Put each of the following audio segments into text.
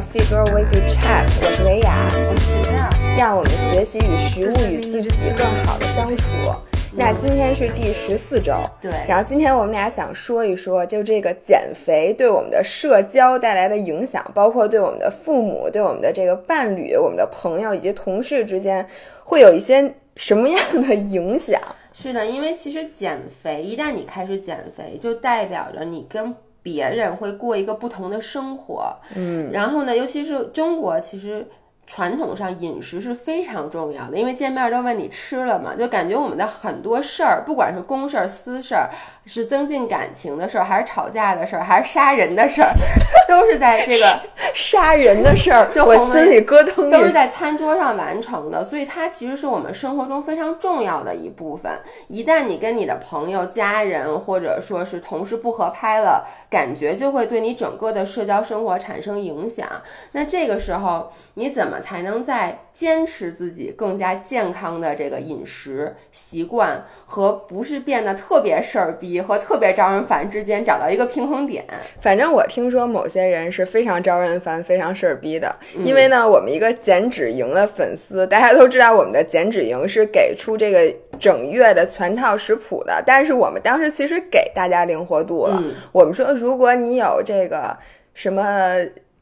Figure Weekly Chat，我是维雅，我是徐娜，让我们学习与食物与自己更好的相处。那今天是第十四周，对然后今天我们俩想说一说，就这个减肥对我们的社交带来的影响，包括对我们的父母、对我们的这个伴侣、我们的朋友以及同事之间，会有一些什么样的影响？是的，因为其实减肥，一旦你开始减肥，就代表着你跟别人会过一个不同的生活。嗯，然后呢，尤其是中国，其实。传统上饮食是非常重要的，因为见面都问你吃了吗？就感觉我们的很多事儿，不管是公事儿、私事儿，是增进感情的事儿，还是吵架的事儿，还是杀人的事儿，都是在这个 杀人的事儿，就我心里咯噔。都是在餐桌上完成的，所以它其实是我们生活中非常重要的一部分。一旦你跟你的朋友、家人或者说是同事不合拍了，感觉就会对你整个的社交生活产生影响。那这个时候你怎么？才能在坚持自己更加健康的这个饮食习惯和不是变得特别事儿逼和特别招人烦之间找到一个平衡点。反正我听说某些人是非常招人烦、非常事儿逼的，因为呢，我们一个减脂营的粉丝，大家都知道我们的减脂营是给出这个整月的全套食谱的，但是我们当时其实给大家灵活度了，我们说如果你有这个什么。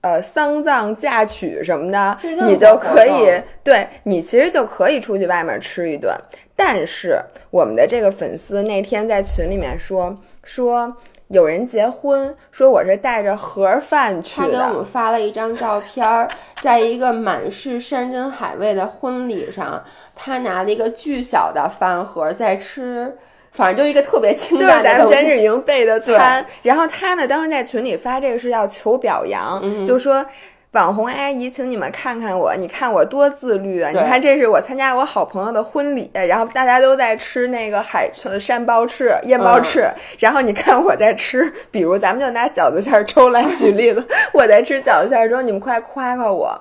呃，丧葬嫁娶什么的，你就可以，对你其实就可以出去外面吃一顿。但是我们的这个粉丝那天在群里面说说有人结婚，说我是带着盒饭去的。他给我们发了一张照片，在一个满是山珍海味的婚礼上，他拿了一个巨小的饭盒在吃。反正就一个特别清淡的，就是咱们减脂营备的餐。然后他呢，当时在群里发这个是要求表扬，就说网红阿姨，请你们看看我，你看我多自律啊！你看这是我参加我好朋友的婚礼，然后大家都在吃那个海山包翅、燕包翅，然后你看我在吃，比如咱们就拿饺子馅粥来举例子，我在吃饺子馅粥，你们快夸夸我。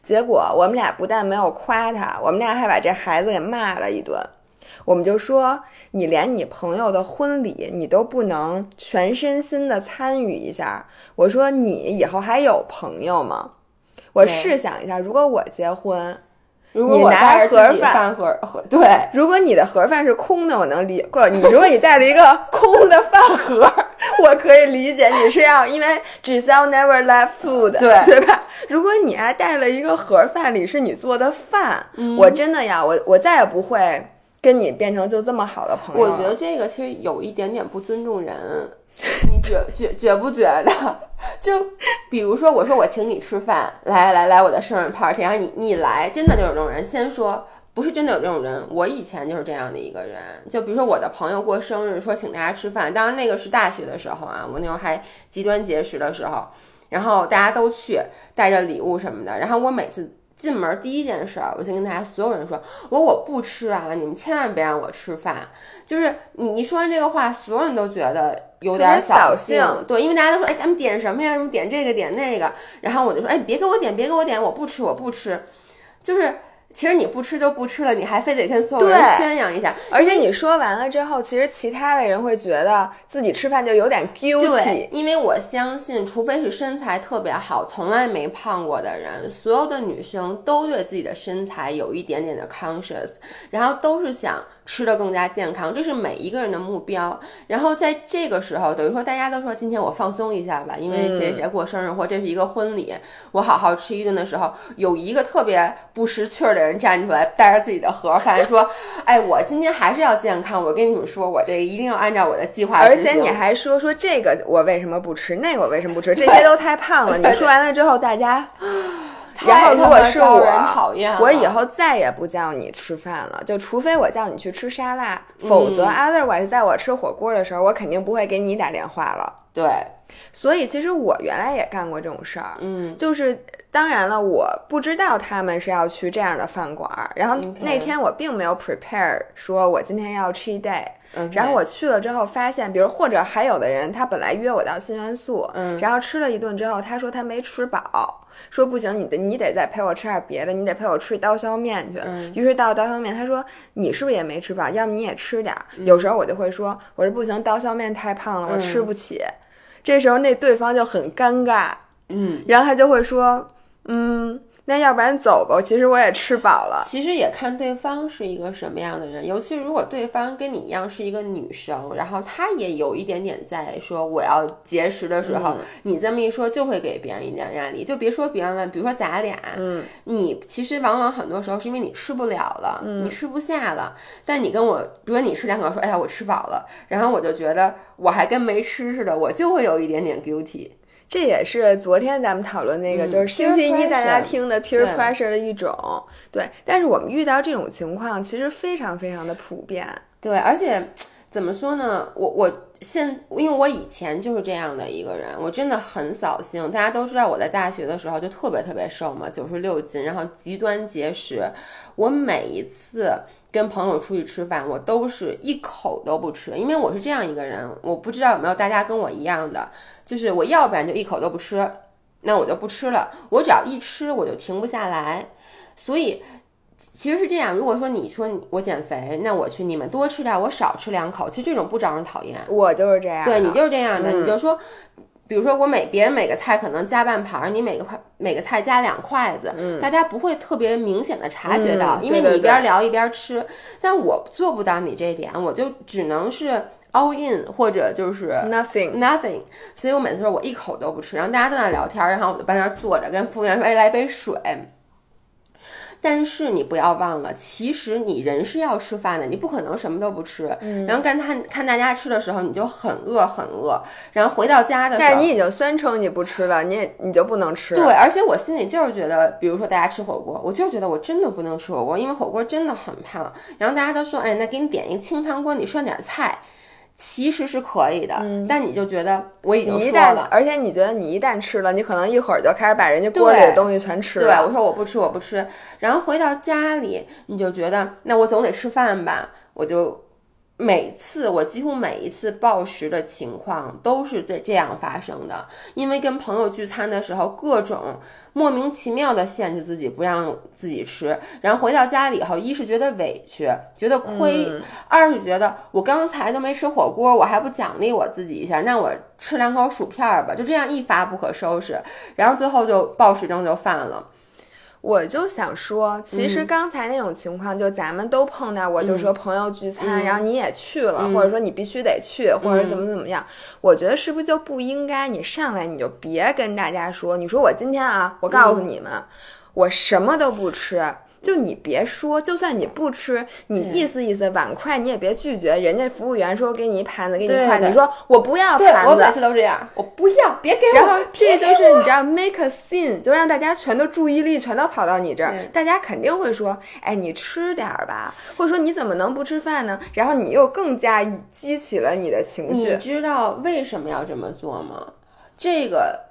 结果我们俩不但没有夸他，我们俩还把这孩子给骂了一顿。我们就说，你连你朋友的婚礼你都不能全身心的参与一下。我说你以后还有朋友吗？我试想一下，如果我结婚，如果你拿盒饭盒盒，对，如果你的盒饭是空的，我能理过你。如果你带了一个空的饭盒，我可以理解你是要因为 Giselle never left food，对对吧？如果你还带了一个盒饭，里是你做的饭，我真的呀我我再也不会。跟你变成就这么好的朋友，我觉得这个其实有一点点不尊重人，你觉觉觉不觉得？就比如说，我说我请你吃饭，来来来，我的生日 party，然后你你来，真的就有这种人。先说不是真的有这种人，我以前就是这样的一个人。就比如说我的朋友过生日，说请大家吃饭，当然那个是大学的时候啊，我那时候还极端节食的时候，然后大家都去带着礼物什么的，然后我每次。进门第一件事，我先跟大家所有人说，我说我不吃啊，你们千万别让我吃饭。就是你一说完这个话，所有人都觉得有点扫兴。对，因为大家都说，哎，咱们点什么呀？什么点这个点那个？然后我就说，哎，别给我点，别给我点，我不吃，我不吃。就是。其实你不吃就不吃了，你还非得跟所有人宣扬一下。而且你说完了之后，其实其他的人会觉得自己吃饭就有点 guilty。对，因为我相信，除非是身材特别好、从来没胖过的人，所有的女生都对自己的身材有一点点的 conscious，然后都是想。吃的更加健康，这是每一个人的目标。然后在这个时候，等于说大家都说今天我放松一下吧，因为谁谁过生日或这是一个婚礼，我好好吃一顿的时候，有一个特别不识趣儿的人站出来，带着自己的盒饭说：“哎，我今天还是要健康，我跟你们说，我这个一定要按照我的计划。”而且你还说说这个我为什么不吃，那个我为什么不吃，这些都太胖了。你说完了之后，大家。然后，如果是我，我以后再也不叫你吃饭了，就除非我叫你去吃沙拉，否则 otherwise，在我吃火锅的时候，我肯定不会给你打电话了。对，所以其实我原来也干过这种事儿，嗯，就是当然了，我不知道他们是要去这样的饭馆，然后那天我并没有 prepare 说我今天要 cheat day，然后我去了之后发现，比如或者还有的人，他本来约我到新元素，嗯，然后吃了一顿之后，他说他没吃饱。说不行，你得你得再陪我吃点别的，你得陪我吃刀削面去。于是到刀削面，他说你是不是也没吃饱？要么你也吃点。有时候我就会说，我说不行，刀削面太胖了，我吃不起。这时候那对方就很尴尬，嗯，然后他就会说，嗯。那要不然走吧，其实我也吃饱了。其实也看对方是一个什么样的人，尤其如果对方跟你一样是一个女生，然后她也有一点点在说我要节食的时候，你这么一说就会给别人一点压力。就别说别人了，比如说咱俩，嗯，你其实往往很多时候是因为你吃不了了，你吃不下了，但你跟我，比如你吃两口说，哎呀我吃饱了，然后我就觉得我还跟没吃似的，我就会有一点点 guilty。这也是昨天咱们讨论那个，就是星期一大家听的 peer pressure 的一种，对。但是我们遇到这种情况，其实非常非常的普遍。对，而且怎么说呢？我我现因为我以前就是这样的一个人，我真的很扫兴。大家都知道我在大学的时候就特别特别瘦嘛，九十六斤，然后极端节食。我每一次。跟朋友出去吃饭，我都是一口都不吃，因为我是这样一个人。我不知道有没有大家跟我一样的，就是我要不然就一口都不吃，那我就不吃了。我只要一吃，我就停不下来。所以其实是这样。如果说你说我减肥，那我去你们多吃点，我少吃两口，其实这种不招人讨厌。我就是这样，对你就是这样的，你就说。比如说我每别人每个菜可能加半盘，你每个筷每个菜加两筷子，大家不会特别明显的察觉到，因为你一边聊一边吃。但我做不到你这点，我就只能是 all in 或者就是 nothing nothing。所以我每次说我一口都不吃，然后大家都在聊天，然后我就在那坐着跟服务员说：“哎，来杯水。”但是你不要忘了，其实你人是要吃饭的，你不可能什么都不吃。然后看他看大家吃的时候，你就很饿很饿。然后回到家的时候，但是你已经宣称你不吃了，你也你就不能吃。对，而且我心里就是觉得，比如说大家吃火锅，我就觉得我真的不能吃火锅，因为火锅真的很胖。然后大家都说，哎，那给你点一清汤锅，你涮点菜。其实是可以的，但你就觉得我已经说了，而且你觉得你一旦吃了，你可能一会儿就开始把人家锅里的东西全吃了。对，我说我不吃，我不吃。然后回到家里，你就觉得那我总得吃饭吧，我就。每次我几乎每一次暴食的情况都是在这样发生的，因为跟朋友聚餐的时候，各种莫名其妙的限制自己不让自己吃，然后回到家里以后，一是觉得委屈，觉得亏，二是觉得我刚才都没吃火锅，我还不奖励我自己一下，那我吃两口薯片吧，就这样一发不可收拾，然后最后就暴食症就犯了。我就想说，其实刚才那种情况，就咱们都碰到过，就说朋友聚餐，然后你也去了，或者说你必须得去，或者怎么怎么样，我觉得是不是就不应该你上来你就别跟大家说，你说我今天啊，我告诉你们，我什么都不吃。就你别说，就算你不吃，你意思意思，碗筷你也别拒绝。人家服务员说给你一盘子，给你筷子，你说我不要盘子。我每次都这样，我不要，别给我。然后这就是你知道，make a scene，就让大家全都注意力全都跑到你这儿，大家肯定会说，哎，你吃点儿吧，或者说你怎么能不吃饭呢？然后你又更加激起了你的情绪。你知道为什么要这么做吗？这个。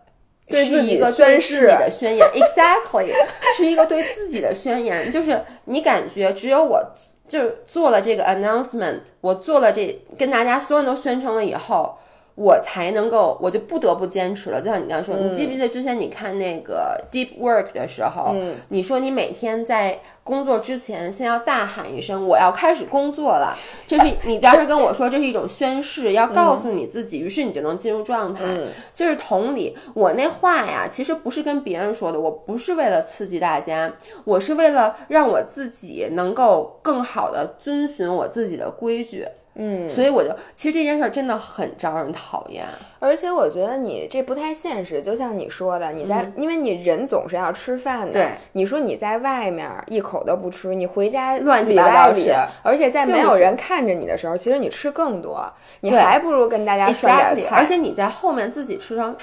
是一个对自己的 宣言，exactly，是一个对自己的宣言，就是你感觉只有我，就是做了这个 announcement，我做了这跟大家所有人都宣称了以后。我才能够，我就不得不坚持了。就像你刚刚说，你记不记得之前你看那个 Deep Work 的时候，你说你每天在工作之前先要大喊一声“我要开始工作了”，这是你当时跟我说这是一种宣誓，要告诉你自己，于是你就能进入状态。就是同理，我那话呀，其实不是跟别人说的，我不是为了刺激大家，我是为了让我自己能够更好的遵循我自己的规矩。嗯，所以我就其实这件事儿真的很招人讨厌，而且我觉得你这不太现实。就像你说的，你在因为你人总是要吃饭的，对，你说你在外面一口都不吃，你回家乱七八糟吃，而且在没有人看着你的时候，其实你吃更多，你还不如跟大家说点菜，而且你在后面自己吃上。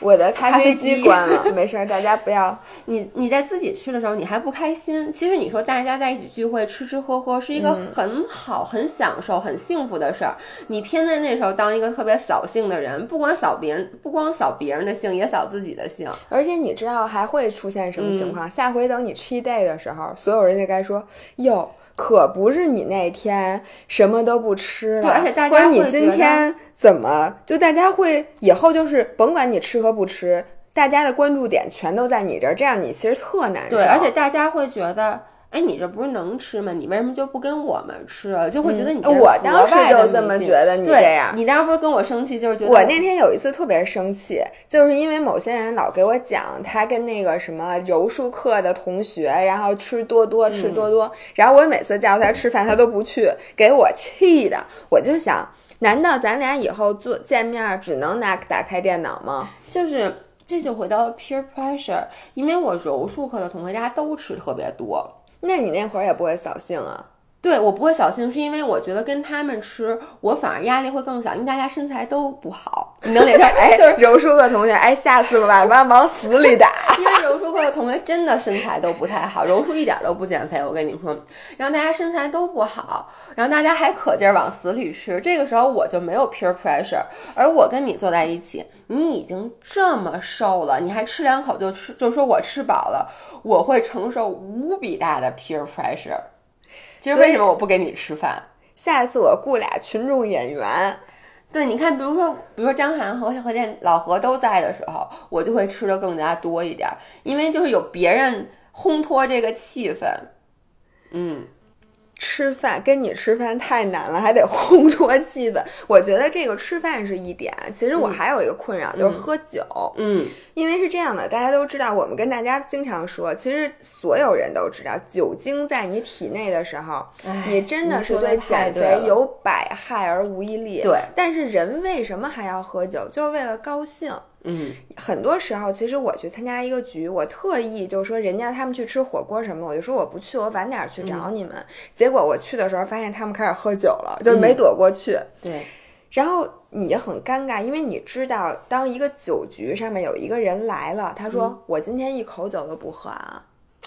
我的咖啡机关了，没事儿，大家不要。你你在自己吃的时候，你还不开心。其实你说大家在一起聚会吃吃喝喝是一个很好、很享受、很幸福的事儿。你偏在那时候当一个特别扫兴的人，不光扫别人，不光扫别人的兴，也扫自己的兴。而且你知道还会出现什么情况？下回等你 cheat day 的时候，所有人就该说哟。可不是你那天什么都不吃了，或者你今天怎么就大家会以后就是甭管你吃和不吃，大家的关注点全都在你这儿，这样你其实特难受。对，而且大家会觉得，哎，你这不是能吃吗？你为什么就不跟我们吃？就会觉得你我当时就这么觉得，你这样，你当时不是跟我生气，就是觉得我那天有一次特别生气，就是因为某些人老给我讲他跟那个什么柔术课的同学，然后吃多多吃多多，然后我每次叫他吃饭，他都不去，给我气的。我就想，难道咱俩以后做见面只能拿打开电脑吗？就是这就回到 peer pressure，因为我柔术课的同学大家都吃特别多。那你那会儿也不会扫兴啊？对我不会扫兴，是因为我觉得跟他们吃，我反而压力会更小，因为大家身材都不好。你能理解？哎，就是柔术课同学，哎，下次吧，往往死里打。因为柔术课的同学真的身材都不太好，柔术一点都不减肥，我跟你说。然后大家身材都不好，然后大家还可劲儿往死里吃。这个时候我就没有 peer pressure，而我跟你坐在一起，你已经这么瘦了，你还吃两口就吃，就说我吃饱了，我会承受无比大的 peer pressure。就是为什么我不给你吃饭？下一次我雇俩群众演员。对，你看，比如说，比如说张涵和何建、老何都在的时候，我就会吃的更加多一点，因为就是有别人烘托这个气氛。嗯。吃饭跟你吃饭太难了，还得烘托气氛。我觉得这个吃饭是一点，其实我还有一个困扰就是喝酒。嗯，因为是这样的，大家都知道，我们跟大家经常说，其实所有人都知道，酒精在你体内的时候，你真的是对减肥有百害而无一利。对，但是人为什么还要喝酒？就是为了高兴。嗯，很多时候，其实我去参加一个局，我特意就是说，人家他们去吃火锅什么，我就说我不去，我晚点去找你们。结果我去的时候，发现他们开始喝酒了，就没躲过去。对，然后你很尴尬，因为你知道，当一个酒局上面有一个人来了，他说我今天一口酒都不喝啊。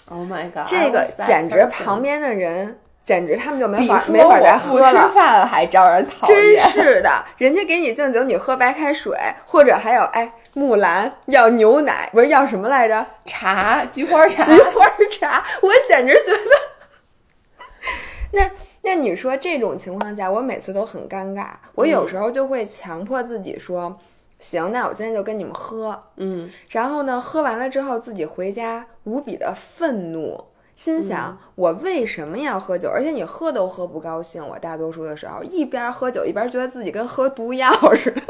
Oh my god！这个简直旁边的人。简直他们就没法没法再喝了。吃饭还招人讨厌。真是的，人家给你敬酒，你喝白开水，或者还有哎，木兰要牛奶，不是要什么来着？茶，菊花茶。菊花茶，我简直觉得。那那你说这种情况下，我每次都很尴尬。我有时候就会强迫自己说，行，那我今天就跟你们喝。嗯。然后呢，喝完了之后，自己回家无比的愤怒。心想我为什么要喝酒？而且你喝都喝不高兴。我大多数的时候一边喝酒一边觉得自己跟喝毒药似的。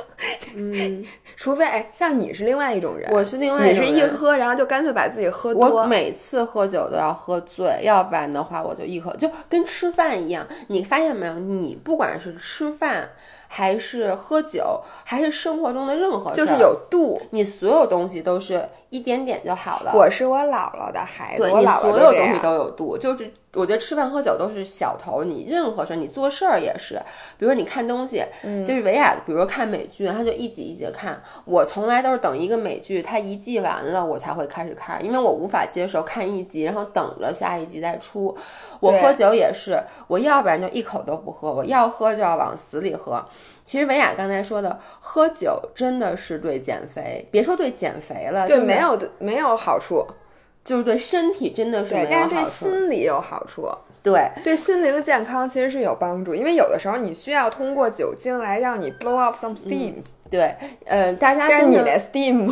嗯，除非哎，像你是另外一种人，我是另外一种人。你是一喝，然后就干脆把自己喝多。我每次喝酒都要喝醉，要不然的话我就一口就跟吃饭一样。你发现没有？你不管是吃饭。还是喝酒，还是生活中的任何，就是有度。你所有东西都是一点点就好了。我是我姥姥的孩子，对你所有东西都有度，就是。我觉得吃饭喝酒都是小头，你任何事儿，你做事儿也是。比如说你看东西，就是维亚，比如说看美剧，他就一集一集看。我从来都是等一个美剧，它一季完了，我才会开始看，因为我无法接受看一集，然后等着下一集再出。我喝酒也是，我要不然就一口都不喝，我要喝就要往死里喝。其实维亚刚才说的，喝酒真的是对减肥，别说对减肥了，对没有没有好处。就是对身体真的是对，但是对心理有好处。对，对心灵健康其实是有帮助，因为有的时候你需要通过酒精来让你 blow off some steam。对，呃，大家，但是你的 steam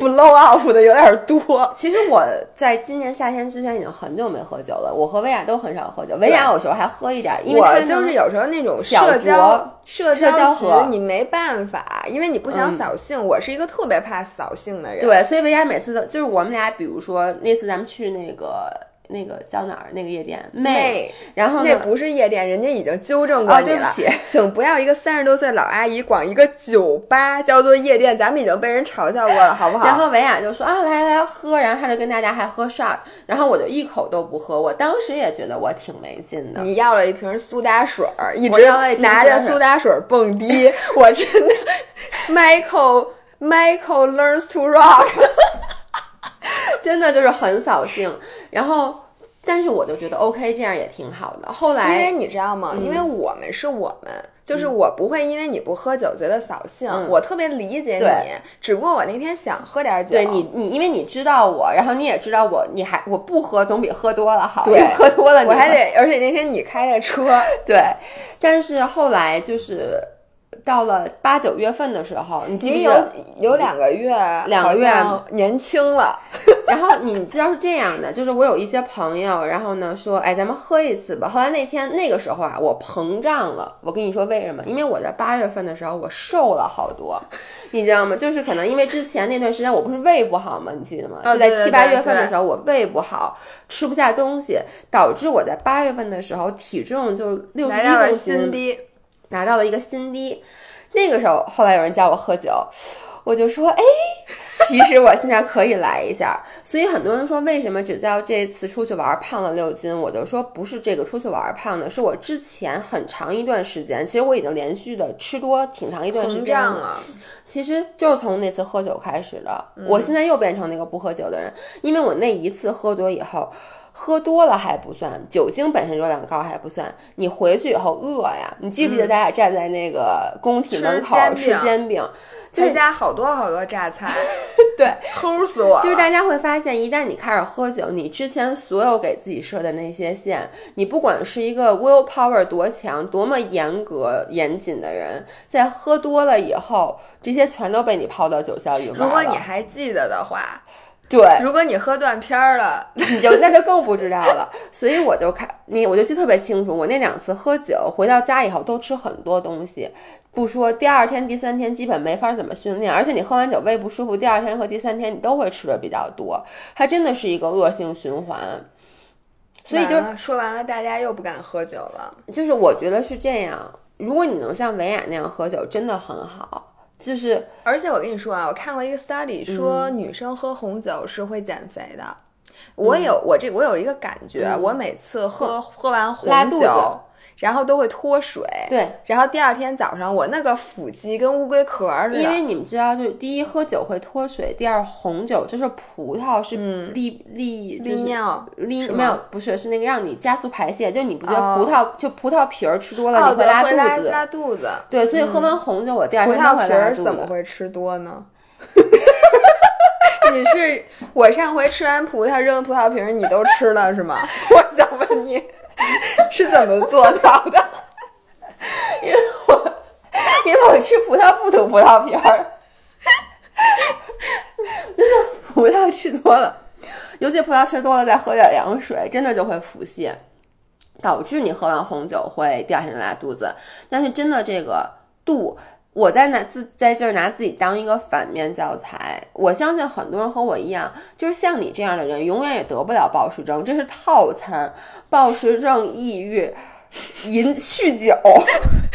blow off 的有点多。其实我在今年夏天之前已经很久没喝酒了。我和薇娅都很少喝酒，薇娅有时候还喝一点，因为我就是有时候那种社交社交喝，你没办法，因为你不想扫兴。我是一个特别怕扫兴的人，对，所以薇娅每次都就是我们俩，比如说那次咱们去那个。那个叫哪儿？那个夜店妹，然后那不是夜店，人家已经纠正过你了。请不要一个三十多岁老阿姨管一个酒吧叫做夜店，咱们已经被人嘲笑过了，好不好？然后维亚就说啊，来来喝，然后他就跟大家还喝 shot，然后我就一口都不喝。我当时也觉得我挺没劲的。你要了一瓶苏打水，一直拿着苏打水蹦迪，我真的，Michael Michael learns to rock。真的就是很扫兴，然后，但是我就觉得 OK，这样也挺好的。后来，因为你知道吗？因为我们是我们，就是我不会因为你不喝酒觉得扫兴，我特别理解你。只不过我那天想喝点酒。对你，你因为你知道我，然后你也知道我，你还我不喝总比喝多了好。对，喝多了我还得，而且那天你开着车。对，但是后来就是。到了八九月份的时候，你有有两个月，两个月年轻了。然后你知道是这样的，就是我有一些朋友，然后呢说，哎，咱们喝一次吧。后来那天那个时候啊，我膨胀了。我跟你说为什么？因为我在八月份的时候我瘦了好多，你知道吗？就是可能因为之前那段时间我不是胃不好吗？你记得吗？就在七八月份的时候我胃不好，吃不下东西，导致我在八月份的时候体重就六十一公斤，拿到了一个新低。那个时候后来有人叫我喝酒。我就说，哎，其实我现在可以来一下。所以很多人说，为什么只叫这次出去玩胖了六斤？我就说，不是这个出去玩胖的，是我之前很长一段时间，其实我已经连续的吃多挺长一段时间了。其实就是从那次喝酒开始的。我现在又变成那个不喝酒的人，因为我那一次喝多以后。喝多了还不算，酒精本身热量高还不算。你回去以后饿呀，你记不记得咱俩站在那个工体门口吃煎饼，就是加好多好多榨菜，对，齁死我。就是大家会发现，一旦你开始喝酒，你之前所有给自己设的那些线，你不管是一个 will power 多强、多么严格严谨的人，在喝多了以后，这些全都被你抛到九霄云外了。如果你还记得的话。对，如果你喝断片儿了，你就那就更不知道了。所以我就看你，我就记得特别清楚。我那两次喝酒回到家以后，都吃很多东西，不说第二天、第三天基本没法怎么训练。而且你喝完酒胃不舒服，第二天和第三天你都会吃的比较多，它真的是一个恶性循环。所以就说完了，大家又不敢喝酒了。就是我觉得是这样，如果你能像维亚那样喝酒，真的很好。就是，而且我跟你说啊，我看过一个 study 说女生喝红酒是会减肥的。我有我这我有一个感觉，我每次喝喝完红酒。然后都会脱水，对。然后第二天早上，我那个腹肌跟乌龟壳似的。因为你们知道，就是第一喝酒会脱水，第二红酒就是葡萄是利利利尿利没有不是是那个让你加速排泄，就你不觉得葡萄就葡萄皮儿吃多了你会拉肚子拉肚子。对，所以喝完红酒我第二天都会拉肚子。怎么会吃多呢？你是我上回吃完葡萄扔葡萄皮儿，你都吃了是吗？我想问你。是怎么做到的？因为我因为我吃葡萄不吐葡萄皮儿，真的葡萄吃多了，尤其葡萄吃多了，再喝点凉水，真的就会腹泻，导致你喝完红酒会第二天拉肚子。但是真的这个度。我在拿自在这儿拿自己当一个反面教材，我相信很多人和我一样，就是像你这样的人，永远也得不了暴食症，这是套餐，暴食症、抑郁、饮酗酒，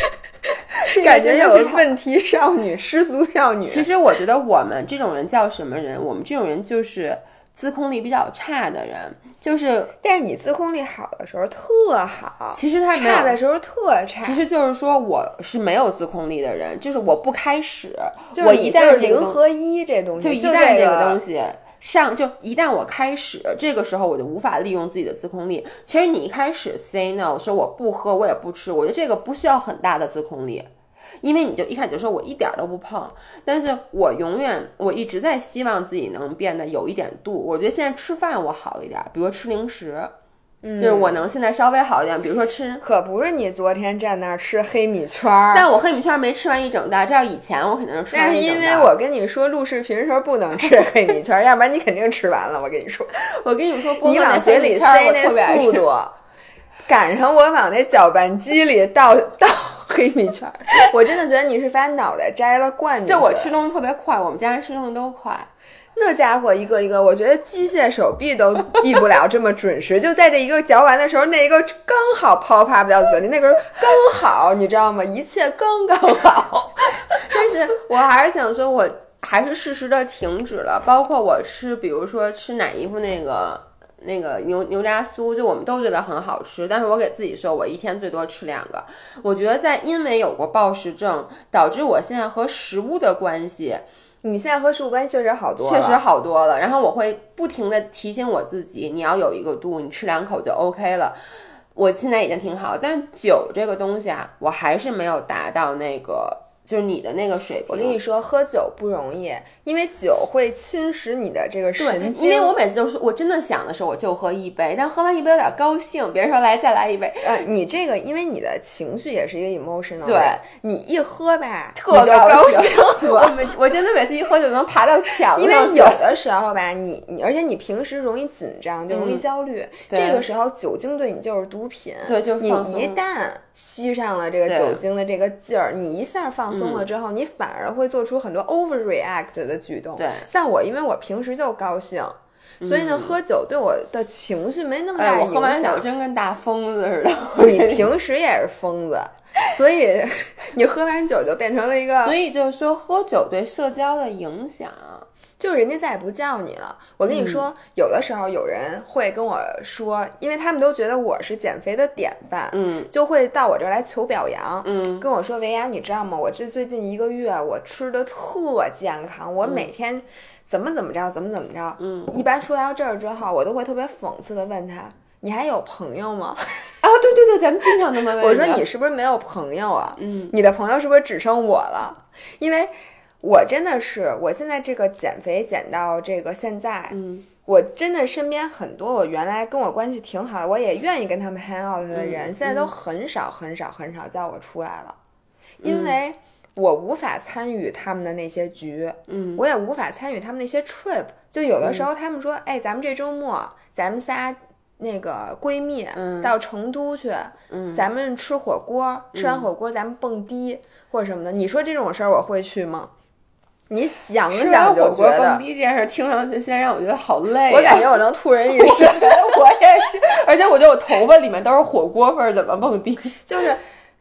感觉有问题 少女、失足少女。其实我觉得我们这种人叫什么人？我们这种人就是。自控力比较差的人，就是，但是你自控力好的时候特好，其实他差的时候特差。其实就是说我是没有自控力的人，就是我不开始，我一旦零和一这东西，就一旦这个东西上，就一旦我开始，这个时候我就无法利用自己的自控力。其实你一开始 say no，说我不喝，我也不吃，我觉得这个不需要很大的自控力。因为你就一开始就说我一点都不碰，但是我永远我一直在希望自己能变得有一点度。我觉得现在吃饭我好一点，比如说吃零食，就是我能现在稍微好一点。比如说吃，可不是你昨天站那儿吃黑米圈儿，但我黑米圈儿没吃完一整袋。这要以前我肯定是吃完一整袋。但是因为我跟你说录视频的时候不能吃黑米圈儿，要不然你肯定吃完了。我跟你说，我跟你说，你往嘴里塞那速度，赶上我往那搅拌机里倒倒。黑米圈，我真的觉得你是把脑袋摘了罐子。就我吃东西特别快，我们家人吃东西都快。那家伙一个一个，我觉得机械手臂都递不了这么准时。就在这一个嚼完的时候，那一个刚好抛啪不到嘴里，那个时候刚好，你知道吗？一切刚刚好。但是我还是想说，我还是适时的停止了。包括我吃，比如说吃奶衣服那个。那个牛牛杂酥，就我们都觉得很好吃，但是我给自己说，我一天最多吃两个。我觉得在因为有过暴食症，导致我现在和食物的关系，你现在和食物关系确实好多，确实好多了。然后我会不停的提醒我自己，你要有一个度，你吃两口就 OK 了。我现在已经挺好，但酒这个东西啊，我还是没有达到那个。就是你的那个水平。我跟你说，喝酒不容易，因为酒会侵蚀你的这个神经。因为我每次都是，我真的想的时候我就喝一杯，但喝完一杯有点高兴，别人说来再来一杯。呃，你这个因为你的情绪也是一个 emotional，对，你一喝吧，特高兴。我每我真的每次一喝就能爬到墙上。因为有的时候吧，你你而且你平时容易紧张，就容易焦虑，这个时候酒精对你就是毒品。对，就你一旦吸上了这个酒精的这个劲儿，你一下放松了之后，你。反而会做出很多 overreact 的举动。对，像我，因为我平时就高兴，所以呢，喝酒对我的情绪没那么大影响。我喝完酒真跟大疯子似的。你平时也是疯子，所以你喝完酒就变成了一个。所以就是说，喝酒对社交的影响。就人家再也不叫你了。我跟你说，有的时候有人会跟我说，因为他们都觉得我是减肥的典范，嗯，就会到我这儿来求表扬，嗯，跟我说维亚，你知道吗？我这最近一个月我吃的特健康，我每天怎么怎么着，怎么怎么着，嗯，一般说到这儿之后，我都会特别讽刺的问他，你还有朋友吗？啊，对对对，咱们经常这么问。我说你是不是没有朋友啊？嗯，你的朋友是不是只剩我了？因为。我真的是，我现在这个减肥减到这个现在，嗯，我真的身边很多我原来跟我关系挺好的，我也愿意跟他们 hang out 的人，现在都很少很少很少叫我出来了，因为我无法参与他们的那些局，嗯，我也无法参与他们那些 trip，就有的时候他们说，哎，咱们这周末咱们仨那个闺蜜到成都去，嗯，咱们吃火锅，吃完火锅咱们蹦迪或者什么的，你说这种事儿我会去吗？你想想就觉得蹦迪这件事听上去，现在让我觉得好累。我感觉我能吐人一身，我也是，而且我觉得我头发里面都是火锅味儿，怎么蹦迪？就是。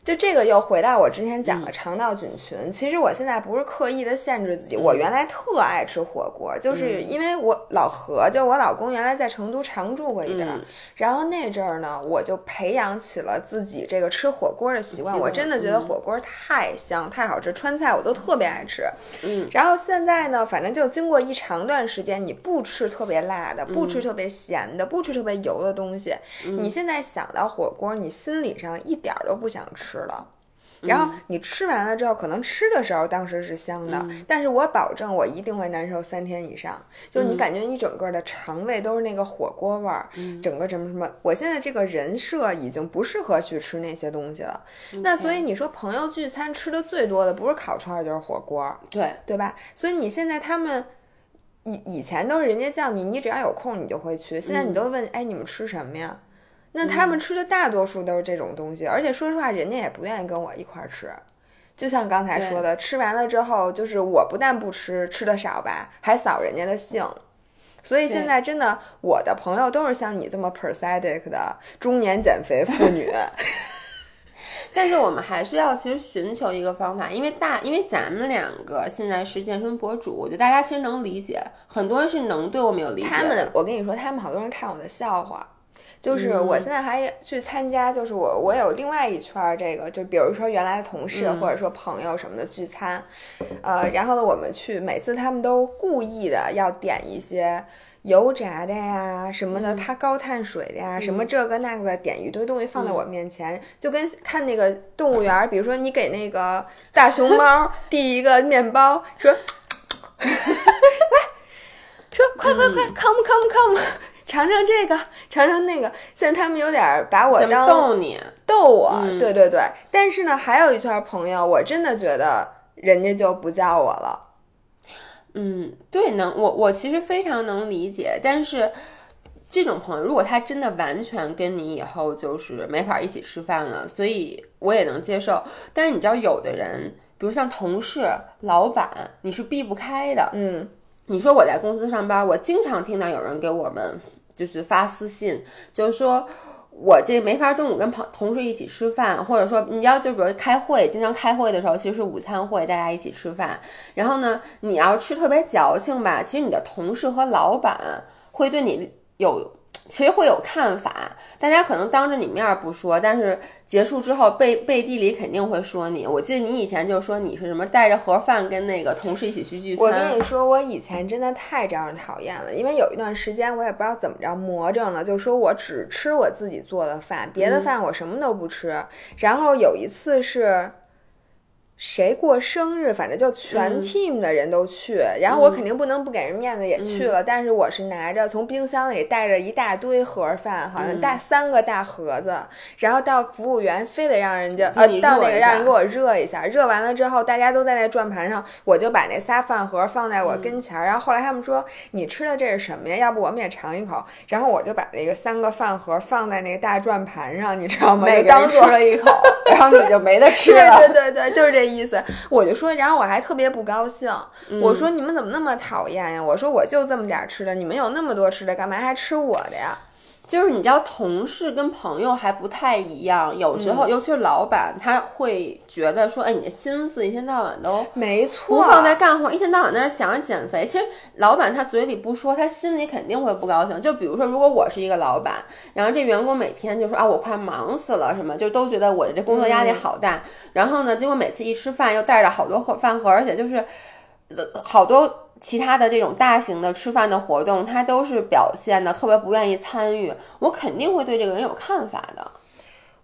就这个又回到我之前讲的肠道菌群。其实我现在不是刻意的限制自己，我原来特爱吃火锅，就是因为我老何，就我老公原来在成都常住过一阵儿，然后那阵儿呢，我就培养起了自己这个吃火锅的习惯。我真的觉得火锅太香、太好吃，川菜我都特别爱吃。嗯，然后现在呢，反正就经过一长段时间，你不吃特别辣的，不吃特别咸的，不吃特别油的东西，你现在想到火锅，你心理上一点都不想吃。吃了，然后你吃完了之后，可能吃的时候当时是香的，但是我保证我一定会难受三天以上。就你感觉你整个的肠胃都是那个火锅味儿，整个什么什么，我现在这个人设已经不适合去吃那些东西了。那所以你说朋友聚餐吃的最多的不是烤串就是火锅，对对吧？所以你现在他们以以前都是人家叫你，你只要有空你就会去，现在你都问，哎，你们吃什么呀？那他们吃的大多数都是这种东西，而且说实话，人家也不愿意跟我一块儿吃。就像刚才说的，吃完了之后，就是我不但不吃，吃的少吧，还扫人家的兴。所以现在真的，我的朋友都是像你这么 pathetic 的中年减肥妇女。但是我们还是要其实寻求一个方法，因为大，因为咱们两个现在是健身博主，我觉得大家其实能理解，很多人是能对我们有理解。他们，我跟你说，他们好多人看我的笑话。就是我现在还去参加，就是我我有另外一圈儿这个，就比如说原来的同事或者说朋友什么的聚餐，呃，然后呢我们去，每次他们都故意的要点一些油炸的呀什么的，它高碳水的呀，什么这个那个的，点一堆东西放在我面前，就跟看那个动物园，比如说你给那个大熊猫 递一个面包，说，来，说快快快，come come come。尝尝这个，尝尝那个。现在他们有点把我当逗你，逗我。对对对，但是呢，还有一圈朋友，我真的觉得人家就不叫我了。嗯，对，能我我其实非常能理解，但是这种朋友，如果他真的完全跟你以后就是没法一起吃饭了，所以我也能接受。但是你知道，有的人，比如像同事、老板，你是避不开的。嗯。你说我在公司上班，我经常听到有人给我们就是发私信，就是说我这没法中午跟朋同事一起吃饭，或者说你要就比如开会，经常开会的时候其实是午餐会，大家一起吃饭，然后呢，你要吃特别矫情吧，其实你的同事和老板会对你有。其实会有看法，大家可能当着你面不说，但是结束之后背背地里肯定会说你。我记得你以前就说你是什么带着盒饭跟那个同事一起去聚餐。我跟你说，我以前真的太招人讨厌了，因为有一段时间我也不知道怎么着魔怔了，就说我只吃我自己做的饭，别的饭我什么都不吃。然后有一次是。谁过生日，反正就全 team 的人都去，然后我肯定不能不给人面子，也去了。但是我是拿着从冰箱里带着一大堆盒饭，好像带三个大盒子，然后到服务员非得让人家呃到那个让人给我热一下，热完了之后大家都在那转盘上，我就把那仨饭盒放在我跟前儿。然后后来他们说你吃的这是什么呀？要不我们也尝一口。然后我就把这个三个饭盒放在那个大转盘上，你知道吗？每个人吃了一口，然后你就没得吃了。对对对，就是这。意思，我就说，然后我还特别不高兴，我说你们怎么那么讨厌呀？我说我就这么点吃的，你们有那么多吃的，干嘛还吃我的呀？就是你知道，同事跟朋友还不太一样，有时候，尤其是老板，他会觉得说，哎，你的心思一天到晚都没错，不放在干活，一天到晚在那想着减肥。其实老板他嘴里不说，他心里肯定会不高兴。就比如说，如果我是一个老板，然后这员工每天就说啊，我快忙死了，什么就都觉得我的这工作压力好大。然后呢，结果每次一吃饭又带着好多盒饭盒，而且就是好多。其他的这种大型的吃饭的活动，他都是表现的特别不愿意参与，我肯定会对这个人有看法的。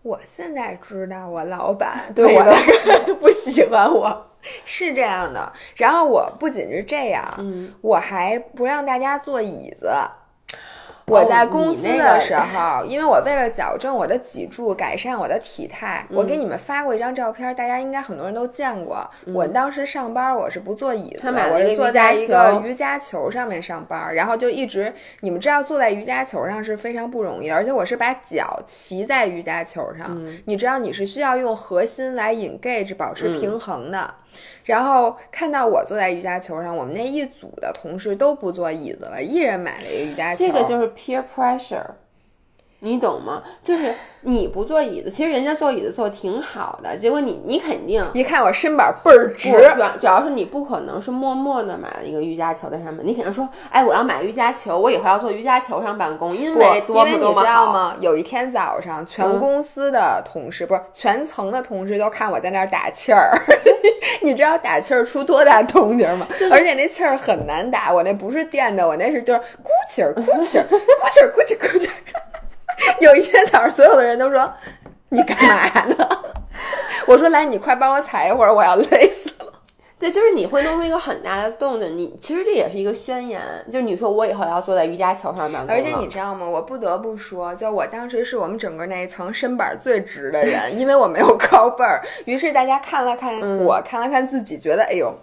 我现在知道我老板 对我 不喜欢我是这样的，然后我不仅是这样，嗯，我还不让大家坐椅子。我在公司的时候，因为我为了矫正我的脊柱，改善我的体态，我给你们发过一张照片，大家应该很多人都见过。我当时上班，我是不坐椅子，我是坐在一个瑜伽球上面上班，然后就一直，你们知道坐在瑜伽球上是非常不容易，而且我是把脚骑在瑜伽球上，你知道你是需要用核心来 engage 保持平衡的。然后看到我坐在瑜伽球上，我们那一组的同事都不坐椅子了，一人买了一个瑜伽球。这个就是 peer pressure，你懂吗？就是。你不坐椅子，其实人家坐椅子坐挺好的，结果你你肯定一看我身板倍儿直，主要主要是你不可能是默默的买了一个瑜伽球在上面，你肯定说，哎，我要买瑜伽球，我以后要坐瑜伽球上办公，因为多么多么好。有一天早上，全公司的同事不是全层的同事都看我在那儿打气儿，你知道打气儿出多大动静吗？而且那气儿很难打，我那不是电的，我那是就是鼓气儿鼓气儿鼓气儿鼓气儿鼓气儿。有一天早上，所有的人都说：“你干嘛呢？” 我说：“来，你快帮我踩一会儿，我要累死了。”对，就是你会弄出一个很大的动静。你其实这也是一个宣言，就是你说我以后要坐在瑜伽球上办公。而且你知道吗？我不得不说，就我当时是我们整个那一层身板最直的人，因为我没有高背儿。于是大家看了看我，看了看自己，觉得哎呦，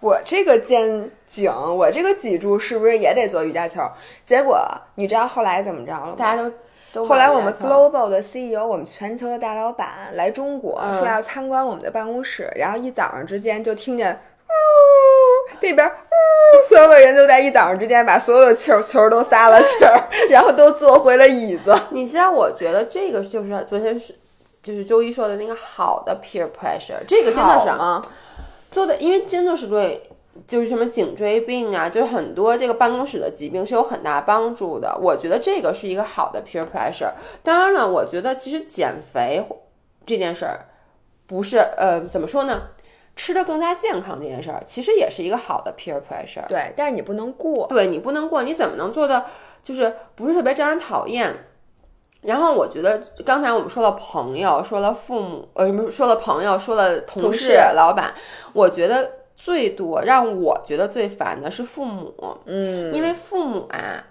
我这个肩颈，我这个脊柱是不是也得做瑜伽球？结果你知道后来怎么着了吗？大家都。后来我们 global 的 CEO，我们全球的大老板来中国，说要参观我们的办公室，然后一早上之间就听见，呜，那边呜，所有的人都在一早上之间把所有的球球都撒了气儿，然后都坐回了椅子。你知道，我觉得这个就是昨天是，就是周一说的那个好的 peer pressure，这个真的是做的，因为真的是对。就是什么颈椎病啊，就是很多这个办公室的疾病是有很大帮助的。我觉得这个是一个好的 peer pressure。当然了，我觉得其实减肥这件事儿不是呃怎么说呢？吃的更加健康这件事儿其实也是一个好的 peer pressure。对，但是你不能过。对你不能过，你怎么能做的就是不是特别招人讨厌？然后我觉得刚才我们说了朋友，说了父母，呃，什么说了朋友，说了同事、老板，我觉得。最多让我觉得最烦的是父母，嗯，因为父母啊，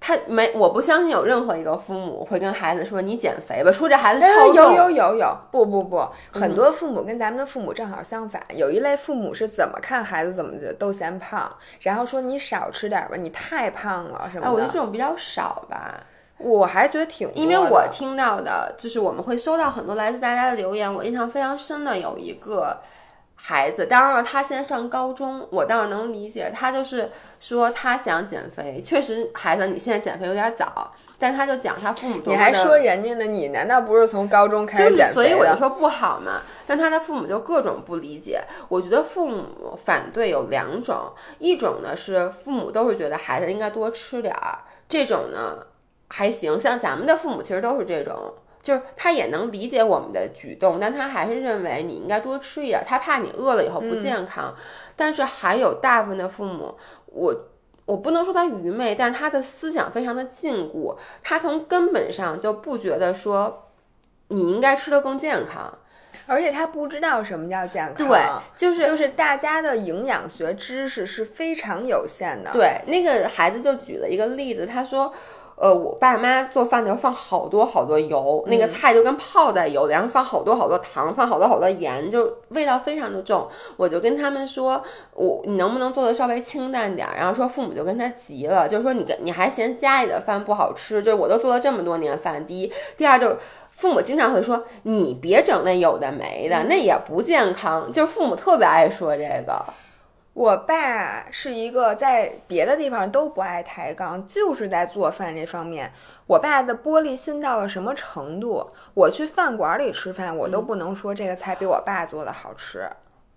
他没，我不相信有任何一个父母会跟孩子说你减肥吧，说这孩子超重。有有有有，不不不，很多父母跟咱们的父母正好相反，有一类父母是怎么看孩子怎么都嫌胖，然后说你少吃点吧，你太胖了什么的。我觉得这种比较少吧，我还觉得挺，因为我听到的就是我们会收到很多来自大家的留言，我印象非常深的有一个。孩子，当然了，他现在上高中，我倒是能理解。他就是说他想减肥，确实，孩子，你现在减肥有点早。但他就讲他父母多，你还说人家呢？你难道不是从高中开始减肥所以我就说不好嘛。但他的父母就各种不理解。我觉得父母反对有两种，一种呢是父母都是觉得孩子应该多吃点儿，这种呢还行。像咱们的父母其实都是这种。就是他也能理解我们的举动，但他还是认为你应该多吃一点，他怕你饿了以后不健康。但是还有大部分的父母，我我不能说他愚昧，但是他的思想非常的禁锢，他从根本上就不觉得说你应该吃的更健康。而且他不知道什么叫健康，对，就是就是大家的营养学知识是非常有限的。对，那个孩子就举了一个例子，他说。呃，我爸妈做饭的时候放好多好多油，那个菜就跟泡在油里，然后放好多好多糖，放好多好多盐，就味道非常的重。我就跟他们说，我你能不能做的稍微清淡点？然后说父母就跟他急了，就是说你跟你还嫌家里的饭不好吃，就是我都做了这么多年饭。第一，第二就是父母经常会说你别整那有的没的，那也不健康。就是父母特别爱说这个。我爸是一个在别的地方都不爱抬杠，就是在做饭这方面，我爸的玻璃心到了什么程度？我去饭馆里吃饭，我都不能说这个菜比我爸做的好吃。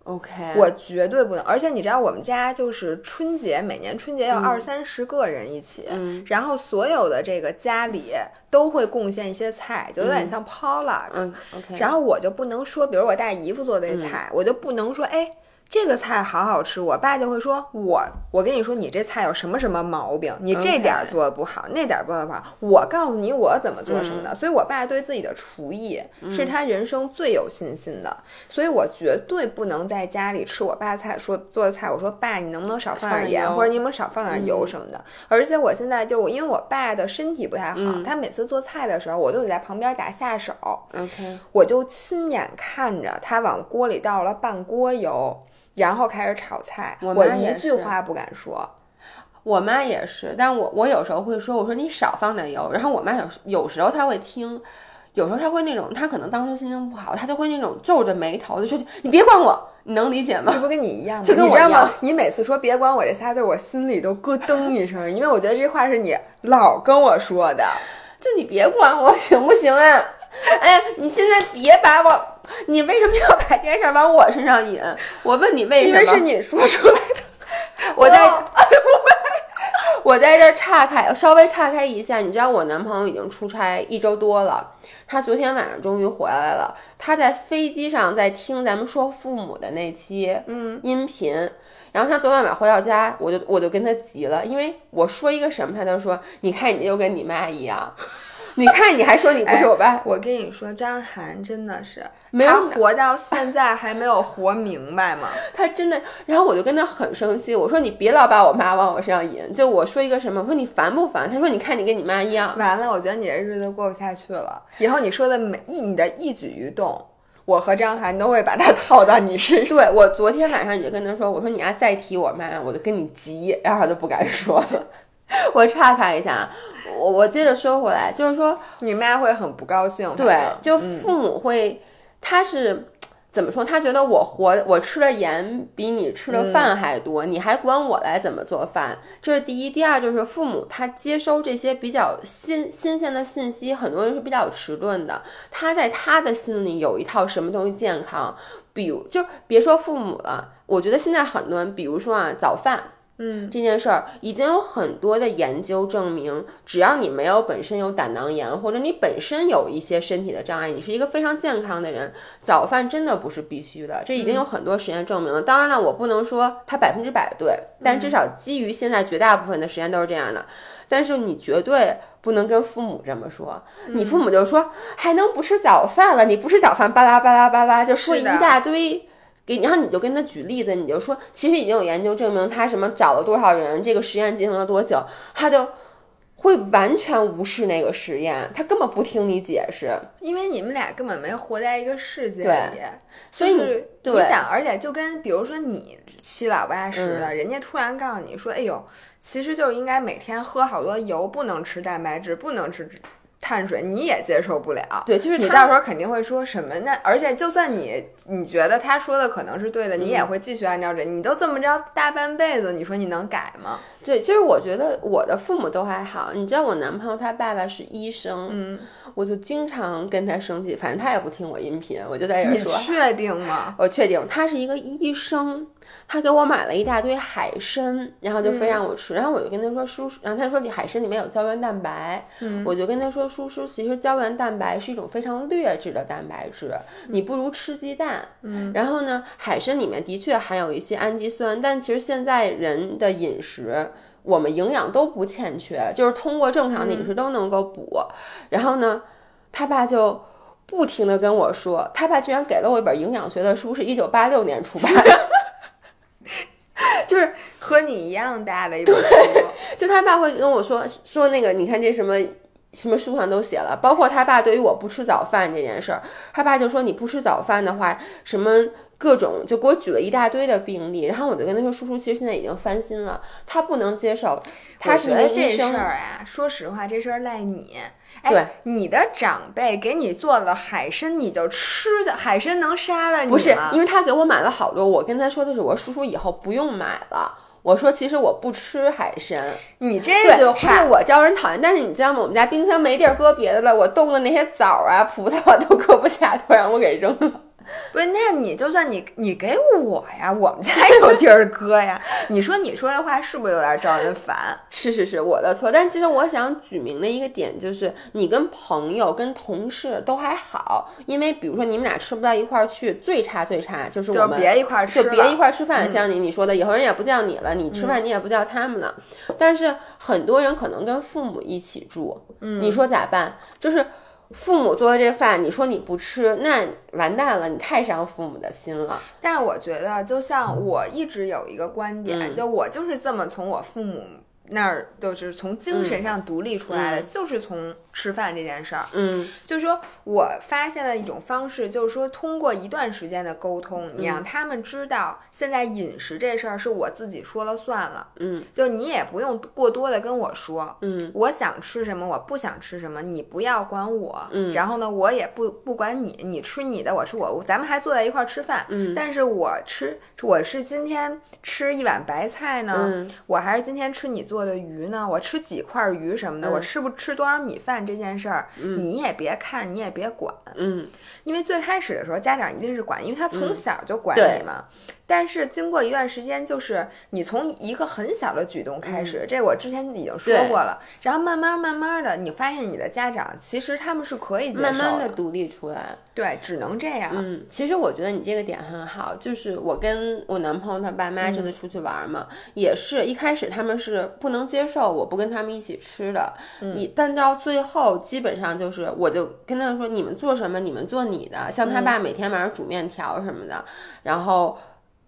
OK，我绝对不能。而且你知道，我们家就是春节，每年春节要二三十个人一起，然后所有的这个家里都会贡献一些菜，就有点像 Paula。嗯，OK。然后我就不能说，比如我大姨夫做的菜，我就不能说，哎。这个菜好好吃，我爸就会说：“我我跟你说，你这菜有什么什么毛病？你这点做的不好，那点做的不好。我告诉你，我怎么做什么的。所以，我爸对自己的厨艺是他人生最有信心的。所以我绝对不能在家里吃我爸菜说做的菜。我说爸，你能不能少放点盐，或者你能不能少放点油什么的？而且我现在就我，因为我爸的身体不太好，他每次做菜的时候，我都得在旁边打下手。OK，我就亲眼看着他往锅里倒了半锅油。然后开始炒菜，我一句话不敢说。我妈也是，但我我有时候会说，我说你少放点油。然后我妈有有时候她会听，有时候她会那种，她可能当时心情不好，她就会那种皱着眉头就说你别管我，你能理解吗？这不跟你一样吗？就跟我一样。你每次说别管我这仨字，我心里都咯噔一声，因为我觉得这话是你老跟我说的。就你别管我行不行啊？哎呀，你现在别把我。你为什么要把这件事往我身上引？我问你为什么？因为是你说出来的。我在，我在这岔开，稍微岔开一下。你知道我男朋友已经出差一周多了，他昨天晚上终于回来了。他在飞机上在听咱们说父母的那期嗯音频，然后他昨天晚上回到家，我就我就跟他急了，因为我说一个什么，他就说：“你看你又跟你妈一样。” 你看，你还说你不是我爸？我跟你说，张涵真的是，没有活到现在还没有活明白吗？他真的，然后我就跟他很生气，我说你别老把我妈往我身上引，就我说一个什么，我说你烦不烦？他说你看你跟你妈一样。完了，我觉得你这日子过不下去了。以后你说的每一你的一举一动，我和张涵都会把它套到你身上。对我昨天晚上你就跟他说，我说你要再提我妈，我就跟你急，然后他就不敢说了。我岔开一下，我我接着说回来，就是说你妈会很不高兴，对，就父母会，他是怎么说？他觉得我活，我吃的盐比你吃的饭还多，你还管我来怎么做饭？这是第一。第二就是父母他接收这些比较新新鲜的信息，很多人是比较迟钝的。他在他的心里有一套什么东西健康，比如就别说父母了，我觉得现在很多人，比如说啊，早饭。嗯，这件事儿已经有很多的研究证明，只要你没有本身有胆囊炎，或者你本身有一些身体的障碍，你是一个非常健康的人，早饭真的不是必须的。这已经有很多实验证明了。当然了，我不能说它百分之百对，但至少基于现在绝大部分的实验都是这样的。但是你绝对不能跟父母这么说，你父母就说还能不吃早饭了？你不吃早饭，巴拉巴拉巴拉就说一大堆。给，然后你就跟他举例子，你就说，其实已经有研究证明，他什么找了多少人，这个实验进行了多久，他就会完全无视那个实验，他根本不听你解释，因为你们俩根本没活在一个世界里，所以你想，而且就跟比如说你七老八十了，人家突然告诉你说，哎呦，其实就是应该每天喝好多油，不能吃蛋白质，不能吃。碳水你也接受不了，对，就是你到时候肯定会说什么？呢而且就算你你觉得他说的可能是对的，你也会继续按照这。你都这么着大半辈子，你说你能改吗？对，就是我觉得我的父母都还好。你知道我男朋友他爸爸是医生，嗯，我就经常跟他生气，反正他也不听我音频，我就在这说。你确定吗？我确定，他是一个医生。他给我买了一大堆海参，然后就非让我吃，然后我就跟他说：“叔叔。”然后他说：“你海参里面有胶原蛋白。”嗯我就跟他说：“叔叔，其实胶原蛋白是一种非常劣质的蛋白质，你不如吃鸡蛋。”嗯，然后呢，海参里面的确含有一些氨基酸，但其实现在人的饮食，我们营养都不欠缺，就是通过正常的饮食都能够补。然后呢，他爸就。不停的跟我说，他爸居然给了我一本营养学的书，是一九八六年出版的，就是和你一样大的一本书。就他爸会跟我说说那个，你看这什么什么书上都写了，包括他爸对于我不吃早饭这件事儿，他爸就说你不吃早饭的话，什么各种就给我举了一大堆的病例，然后我就跟他说，叔叔其实现在已经翻新了，他不能接受，他是觉得这事儿啊，说实话，这事儿赖你。对哎，你的长辈给你做了海参，你就吃的海参能杀了你不是因为他给我买了好多，我跟他说的是，我说叔叔以后不用买了。我说其实我不吃海参，你这句，话是我招人讨厌。但是你知道吗？我们家冰箱没地儿搁别的了，我冻的那些枣啊、葡萄啊都搁不下，都让我给扔了。不是，那你就算你你给我呀，我们家有地儿搁呀。你说你说这话是不是有点招人烦？是是是，我的错。但其实我想举明的一个点就是，你跟朋友、跟同事都还好，因为比如说你们俩吃不到一块儿去，最差最差就是我们别一块儿吃就别一块儿吃饭。像你你说的，以后人也不叫你了，你吃饭你也不叫他们了。但是很多人可能跟父母一起住，你说咋办？就是。父母做的这饭，你说你不吃，那完蛋了，你太伤父母的心了。但是我觉得，就像我一直有一个观点，嗯就我就是这么从我父母那儿，就是从精神上独立出来的，就是从吃饭这件事儿。嗯。就是说我发现了一种方式，就是说通过一段时间的沟通，你让他们知道现在饮食这事儿是我自己说了算了，嗯。就你也不用过多的跟我说，嗯。我想吃什么，我不想吃什么，你不要管我，嗯。然后呢，我也不不管你，你吃你的，我吃我，咱们还坐在一块儿吃饭，嗯。但是我吃我是今天吃一碗白菜呢，嗯。我还是今天吃你做的鱼呢？我吃几块鱼什么的？嗯我吃不吃多少米饭这件事儿，你也别看，你也别管，嗯因为最开始的时候家长一定是管，因为他从小就管你嘛。但是经过一段时间，就是你从一个很小的举动开始，这我之前已经说过了。然后慢慢慢慢的，你发现你的家长其实他们是可以慢慢的的独立出来。对，只能这样。嗯，其实我觉得你这个点很好，就是我跟我男朋友他爸妈这次嗯出去玩嘛，也是一开始他们是不能接受我不跟他们一起吃的，嗯你、但到最后基本上就是我就跟他们说，你们做什么你们做你的，像他嗯爸每天晚上煮面条什么的，然后。